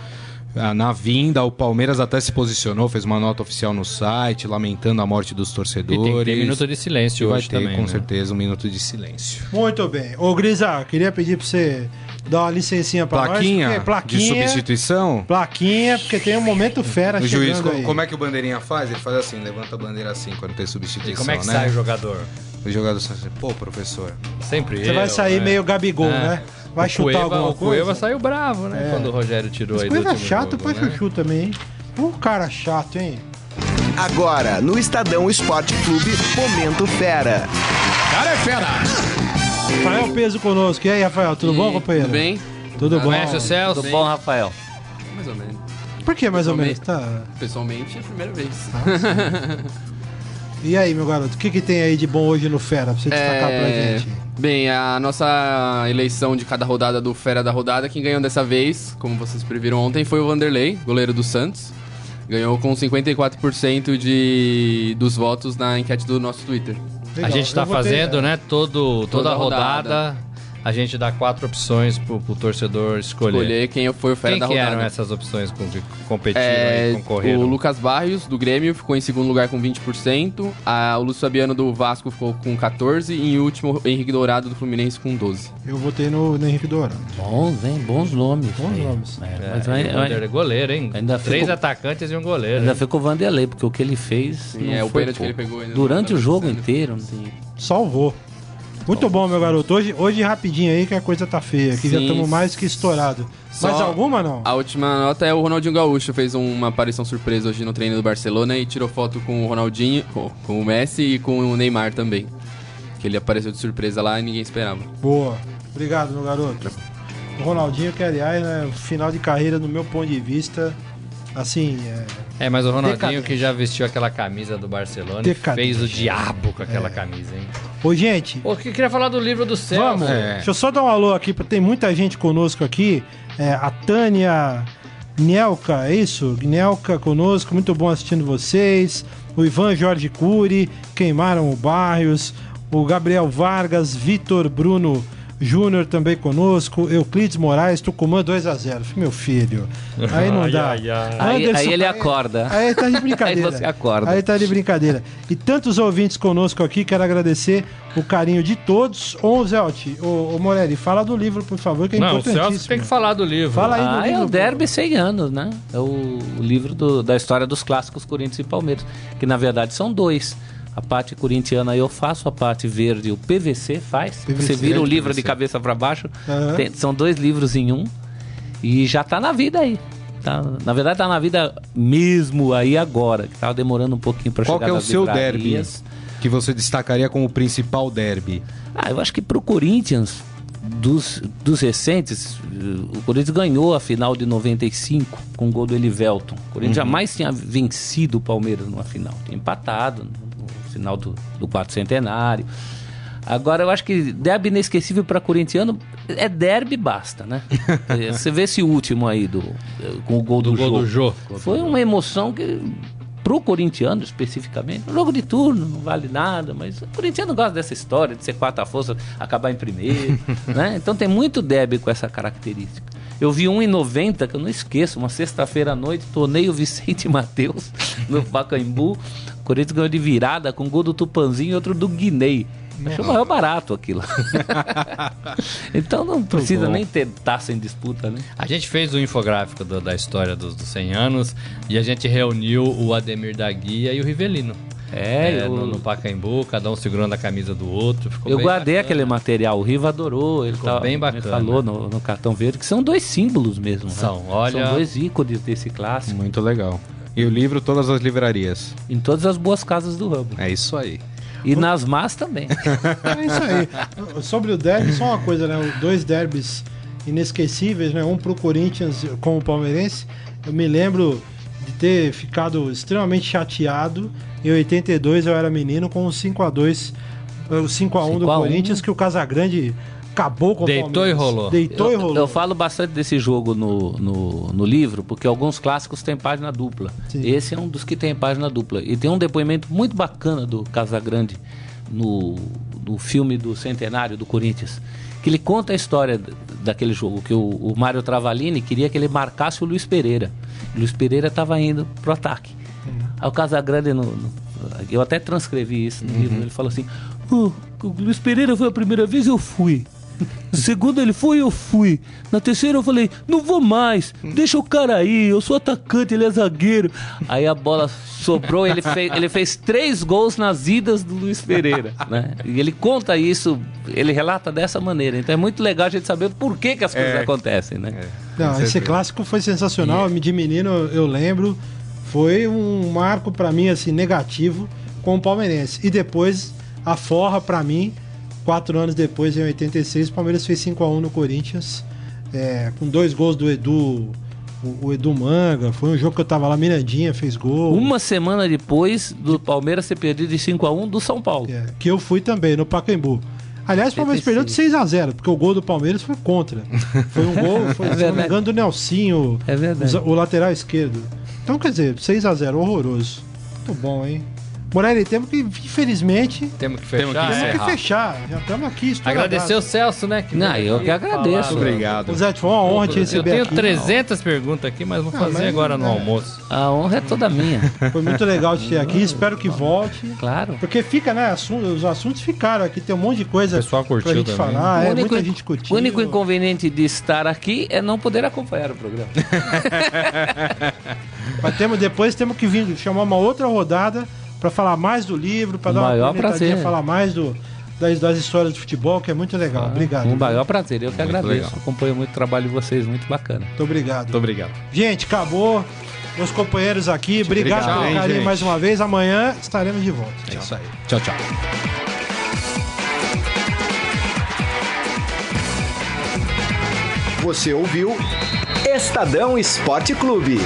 na vinda, o Palmeiras até se posicionou, fez uma nota oficial no site, lamentando a morte dos torcedores. E tem que ter minuto de silêncio hoje vai ter, também, com né? certeza, um minuto de silêncio. Muito bem. Ô, Grisa, queria pedir para você dar uma licencinha para plaquinha, nós. Plaquinha de substituição? Plaquinha, porque tem um momento fera o juiz, como, como, é que o bandeirinha faz? Ele faz assim, levanta a bandeira assim quando tem substituição, E como é que né? sai o jogador? O jogador sai assim, pô, professor. Sempre Você eu, vai sair né? meio Gabigol, é. né? Vai o chutar Cueva, alguma o coisa? O Cueva saiu bravo, né? É. Quando o Rogério tirou Mas aí do chato jogo, pra né? chuchu também, hein? Um cara chato, hein? Agora, no Estadão Esporte Clube, Momento Fera. Cara é fera! Rafael Peso conosco. E aí, Rafael, tudo e... bom, companheiro? Tudo bem? Tudo bom? Conhece o Celso? Tudo bom, Rafael? Mais ou menos. Por que mais ou menos? Tá. Pessoalmente, é a primeira vez. E aí, meu garoto, o que, que tem aí de bom hoje no Fera, pra você destacar é... pra gente? Bem, a nossa eleição de cada rodada do Fera da Rodada, quem ganhou dessa vez, como vocês previram ontem, foi o Vanderlei, goleiro do Santos. Ganhou com 54% de, dos votos na enquete do nosso Twitter. Legal. A gente está fazendo, é. né, todo, toda, toda a rodada. rodada a gente dá quatro opções pro, pro torcedor escolher. Escolher quem foi o fera quem da que rodada. eram essas opções que competiram é, e concorreram? O Lucas Barrios, do Grêmio, ficou em segundo lugar com 20%. A, o Lúcio Fabiano, do Vasco, ficou com 14%. E em último, o Henrique Dourado, do Fluminense, com 12%. Eu votei no, no Henrique Dourado. Bons, hein? Bons nomes. Bons nomes. É, mas vai, vai, é goleiro, hein? Ainda Três ficou, atacantes e um goleiro. Ainda hein? ficou o Vanderlei, porque o que ele fez... Sim, é, o pênalti que ele pegou. Durante o jogo inteiro. Salvou. Muito bom, meu garoto. Hoje, hoje rapidinho aí que a coisa tá feia. Aqui Sim. já estamos mais que estourado. Só mais alguma não? A última nota é o Ronaldinho Gaúcho. Fez uma aparição surpresa hoje no treino do Barcelona e tirou foto com o Ronaldinho, com o Messi e com o Neymar também. Que ele apareceu de surpresa lá e ninguém esperava. Boa. Obrigado, meu garoto. O Ronaldinho, que aliás, né, final de carreira, no meu ponto de vista, assim, é... É, mas o Ronaldinho Decadente. que já vestiu aquela camisa do Barcelona Decadente. fez o diabo com aquela é. camisa, hein? Ô, gente... Pô, que queria falar do livro do céu. Vamos, é. deixa eu só dar um alô aqui, porque tem muita gente conosco aqui. É, a Tânia Nelka, é isso? Nelka conosco, muito bom assistindo vocês. O Ivan Jorge Cury, queimaram o Barrios. O Gabriel Vargas, Vitor Bruno Júnior também conosco, Euclides Moraes, Tucumã 2x0. Meu filho. Aí não dá. Ai, ai, aí, Anderson, aí, ele acorda. Aí, aí tá de brincadeira. aí você acorda. Aí tá de brincadeira. E tantos ouvintes conosco aqui, quero agradecer o carinho de todos. Ô, Zelti, ô, ô Morelli, fala do livro, por favor, que é não, importantíssimo. O Celso tem que falar do livro. Fala aí do ah, livro. É o Derby 100 anos, né? É o, o livro do, da história dos clássicos Corinthians e Palmeiras, que na verdade são dois. A parte corintiana eu faço, a parte verde o PVC faz. PVC, Você vira o livro PVC. de cabeça para baixo. Uhum. Tem, são dois livros em um. E já tá na vida aí. Tá, na verdade tá na vida mesmo aí agora, que tava demorando um pouquinho para chegar Qual é o seu derby que você destacaria como principal derby? Ah, eu acho que pro Corinthians dos, dos recentes, o Corinthians ganhou a final de 95 com o gol do Elivelton. O Corinthians uhum. jamais tinha vencido o Palmeiras numa final. Tinha empatado final do, do quarto centenário. Agora, eu acho que derby inesquecível para corintiano é derby basta, né? Você vê esse último aí do, com o gol do, do gol do Jô. Foi uma emoção que pro corintiano especificamente, um jogo de turno, não vale nada, mas o corintiano gosta dessa história de ser quarta força, acabar em primeiro, né? Então tem muito derby com essa característica. Eu vi um em 90, que eu não esqueço, uma sexta-feira à noite, torneio Vicente Matheus no Pacaembu. O Corinthians ganhou de virada com um gol do Tupanzinho e outro do Guinei. Achou maior barato aquilo. então não precisa nem ter taça em disputa, né? A gente fez o um infográfico do, da história dos, dos 100 anos e a gente reuniu o Ademir da Guia e o Rivelino. É, é eu... no, no, Pacaembu, cada um segurando a camisa do outro. eu guardei bacana. aquele material, o Riva adorou, ele ficou tá, bem bacana. falou no, no, cartão verde que são dois símbolos mesmo. Né? São, né? olha. São dois ícones desse clássico. Muito legal. E o livro, todas as livrarias. Em todas as boas casas do ramo. É isso aí. E nas más também. é isso aí. Sobre o derby, só uma coisa, né? Dois derbys inesquecíveis, né? Um pro Corinthians com o Palmeirense. Eu me lembro de ter ficado extremamente chateado. Em 82 eu era menino com o 5 a 2 o 5 a 1 do Corinthians que o Casagrande acabou com Deitou o Deitou e rolou. Deitou eu, e rolou. Eu falo bastante desse jogo no, no, no, livro, porque alguns clássicos têm página dupla. Sim. Esse é um dos que tem página dupla. E tem um depoimento muito bacana do Casagrande no, no filme do Centenário do Corinthians. Que ele conta a história daquele jogo, que o, o Mário Travalini queria que ele marcasse o Luiz Pereira. O Luiz Pereira estava indo pro ataque. Aí o Casagrande, no, no, eu até transcrevi isso no uhum. livro, ele falou assim: oh, o Luiz Pereira foi a primeira vez, eu fui. Segundo ele foi, eu fui. Na terceira eu falei, não vou mais, deixa o cara aí, eu sou atacante, ele é zagueiro. Aí a bola sobrou, ele fez, ele fez três gols nas idas do Luiz Pereira, né? E ele conta isso, ele relata dessa maneira. Então é muito legal a gente saber por que, que as coisas é, acontecem, né? É, não, esse clássico foi sensacional, yeah. de menino eu lembro, foi um marco para mim assim negativo com o palmeirense. E depois a forra para mim Quatro anos depois, em 86, o Palmeiras fez 5 a 1 no Corinthians, é, com dois gols do Edu, o, Edu Manga. Foi um jogo que eu tava lá, Mirandinha fez gol. Uma semana depois do Palmeiras ser perdido de 5 a 1 do São Paulo. É, que eu fui também, no Pacaembu. Aliás, o Palmeiras perdeu de 6 a 0 porque o gol do Palmeiras foi contra. Foi um gol, foi, é se não me engano, do Nelsinho, é o lateral esquerdo. Então, quer dizer, 6 a 0 horroroso. Muito bom, hein? Morelli, temos que, infelizmente. Temos que fechar. Temos que, fechar. Já estamos aqui. Agradecer o Celso, né? Que Não, eu que agradeço. Falar. Obrigado. Zé, foi uma honra te receber. Eu tenho aqui, 300 não. perguntas aqui, mas vou fazer mas, agora no é. almoço. A honra é toda minha. Foi muito legal te ter aqui. Espero que volte. Claro. Porque fica, né? Assunto, os assuntos ficaram aqui. Tem um monte de coisa. O pessoal curtiu pra gente também. falar. É, muita gente curtiu. O único inconveniente de estar aqui é não poder acompanhar o programa. mas temos, depois temos que vir chamar uma outra rodada para falar mais do livro, para dar maior uma prazer. falar mais do, das, das, histórias do futebol, que é muito legal. Ah, obrigado. Um maior prazer, eu que muito agradeço. Legal. Acompanho muito o trabalho de vocês, muito bacana. Muito obrigado. Muito obrigado. Gente, acabou. Meus companheiros aqui, obrigado, obrigado pelo carinho mais uma vez. Amanhã estaremos de volta. É isso aí. Tchau, tchau. Você ouviu Estadão Esporte Clube.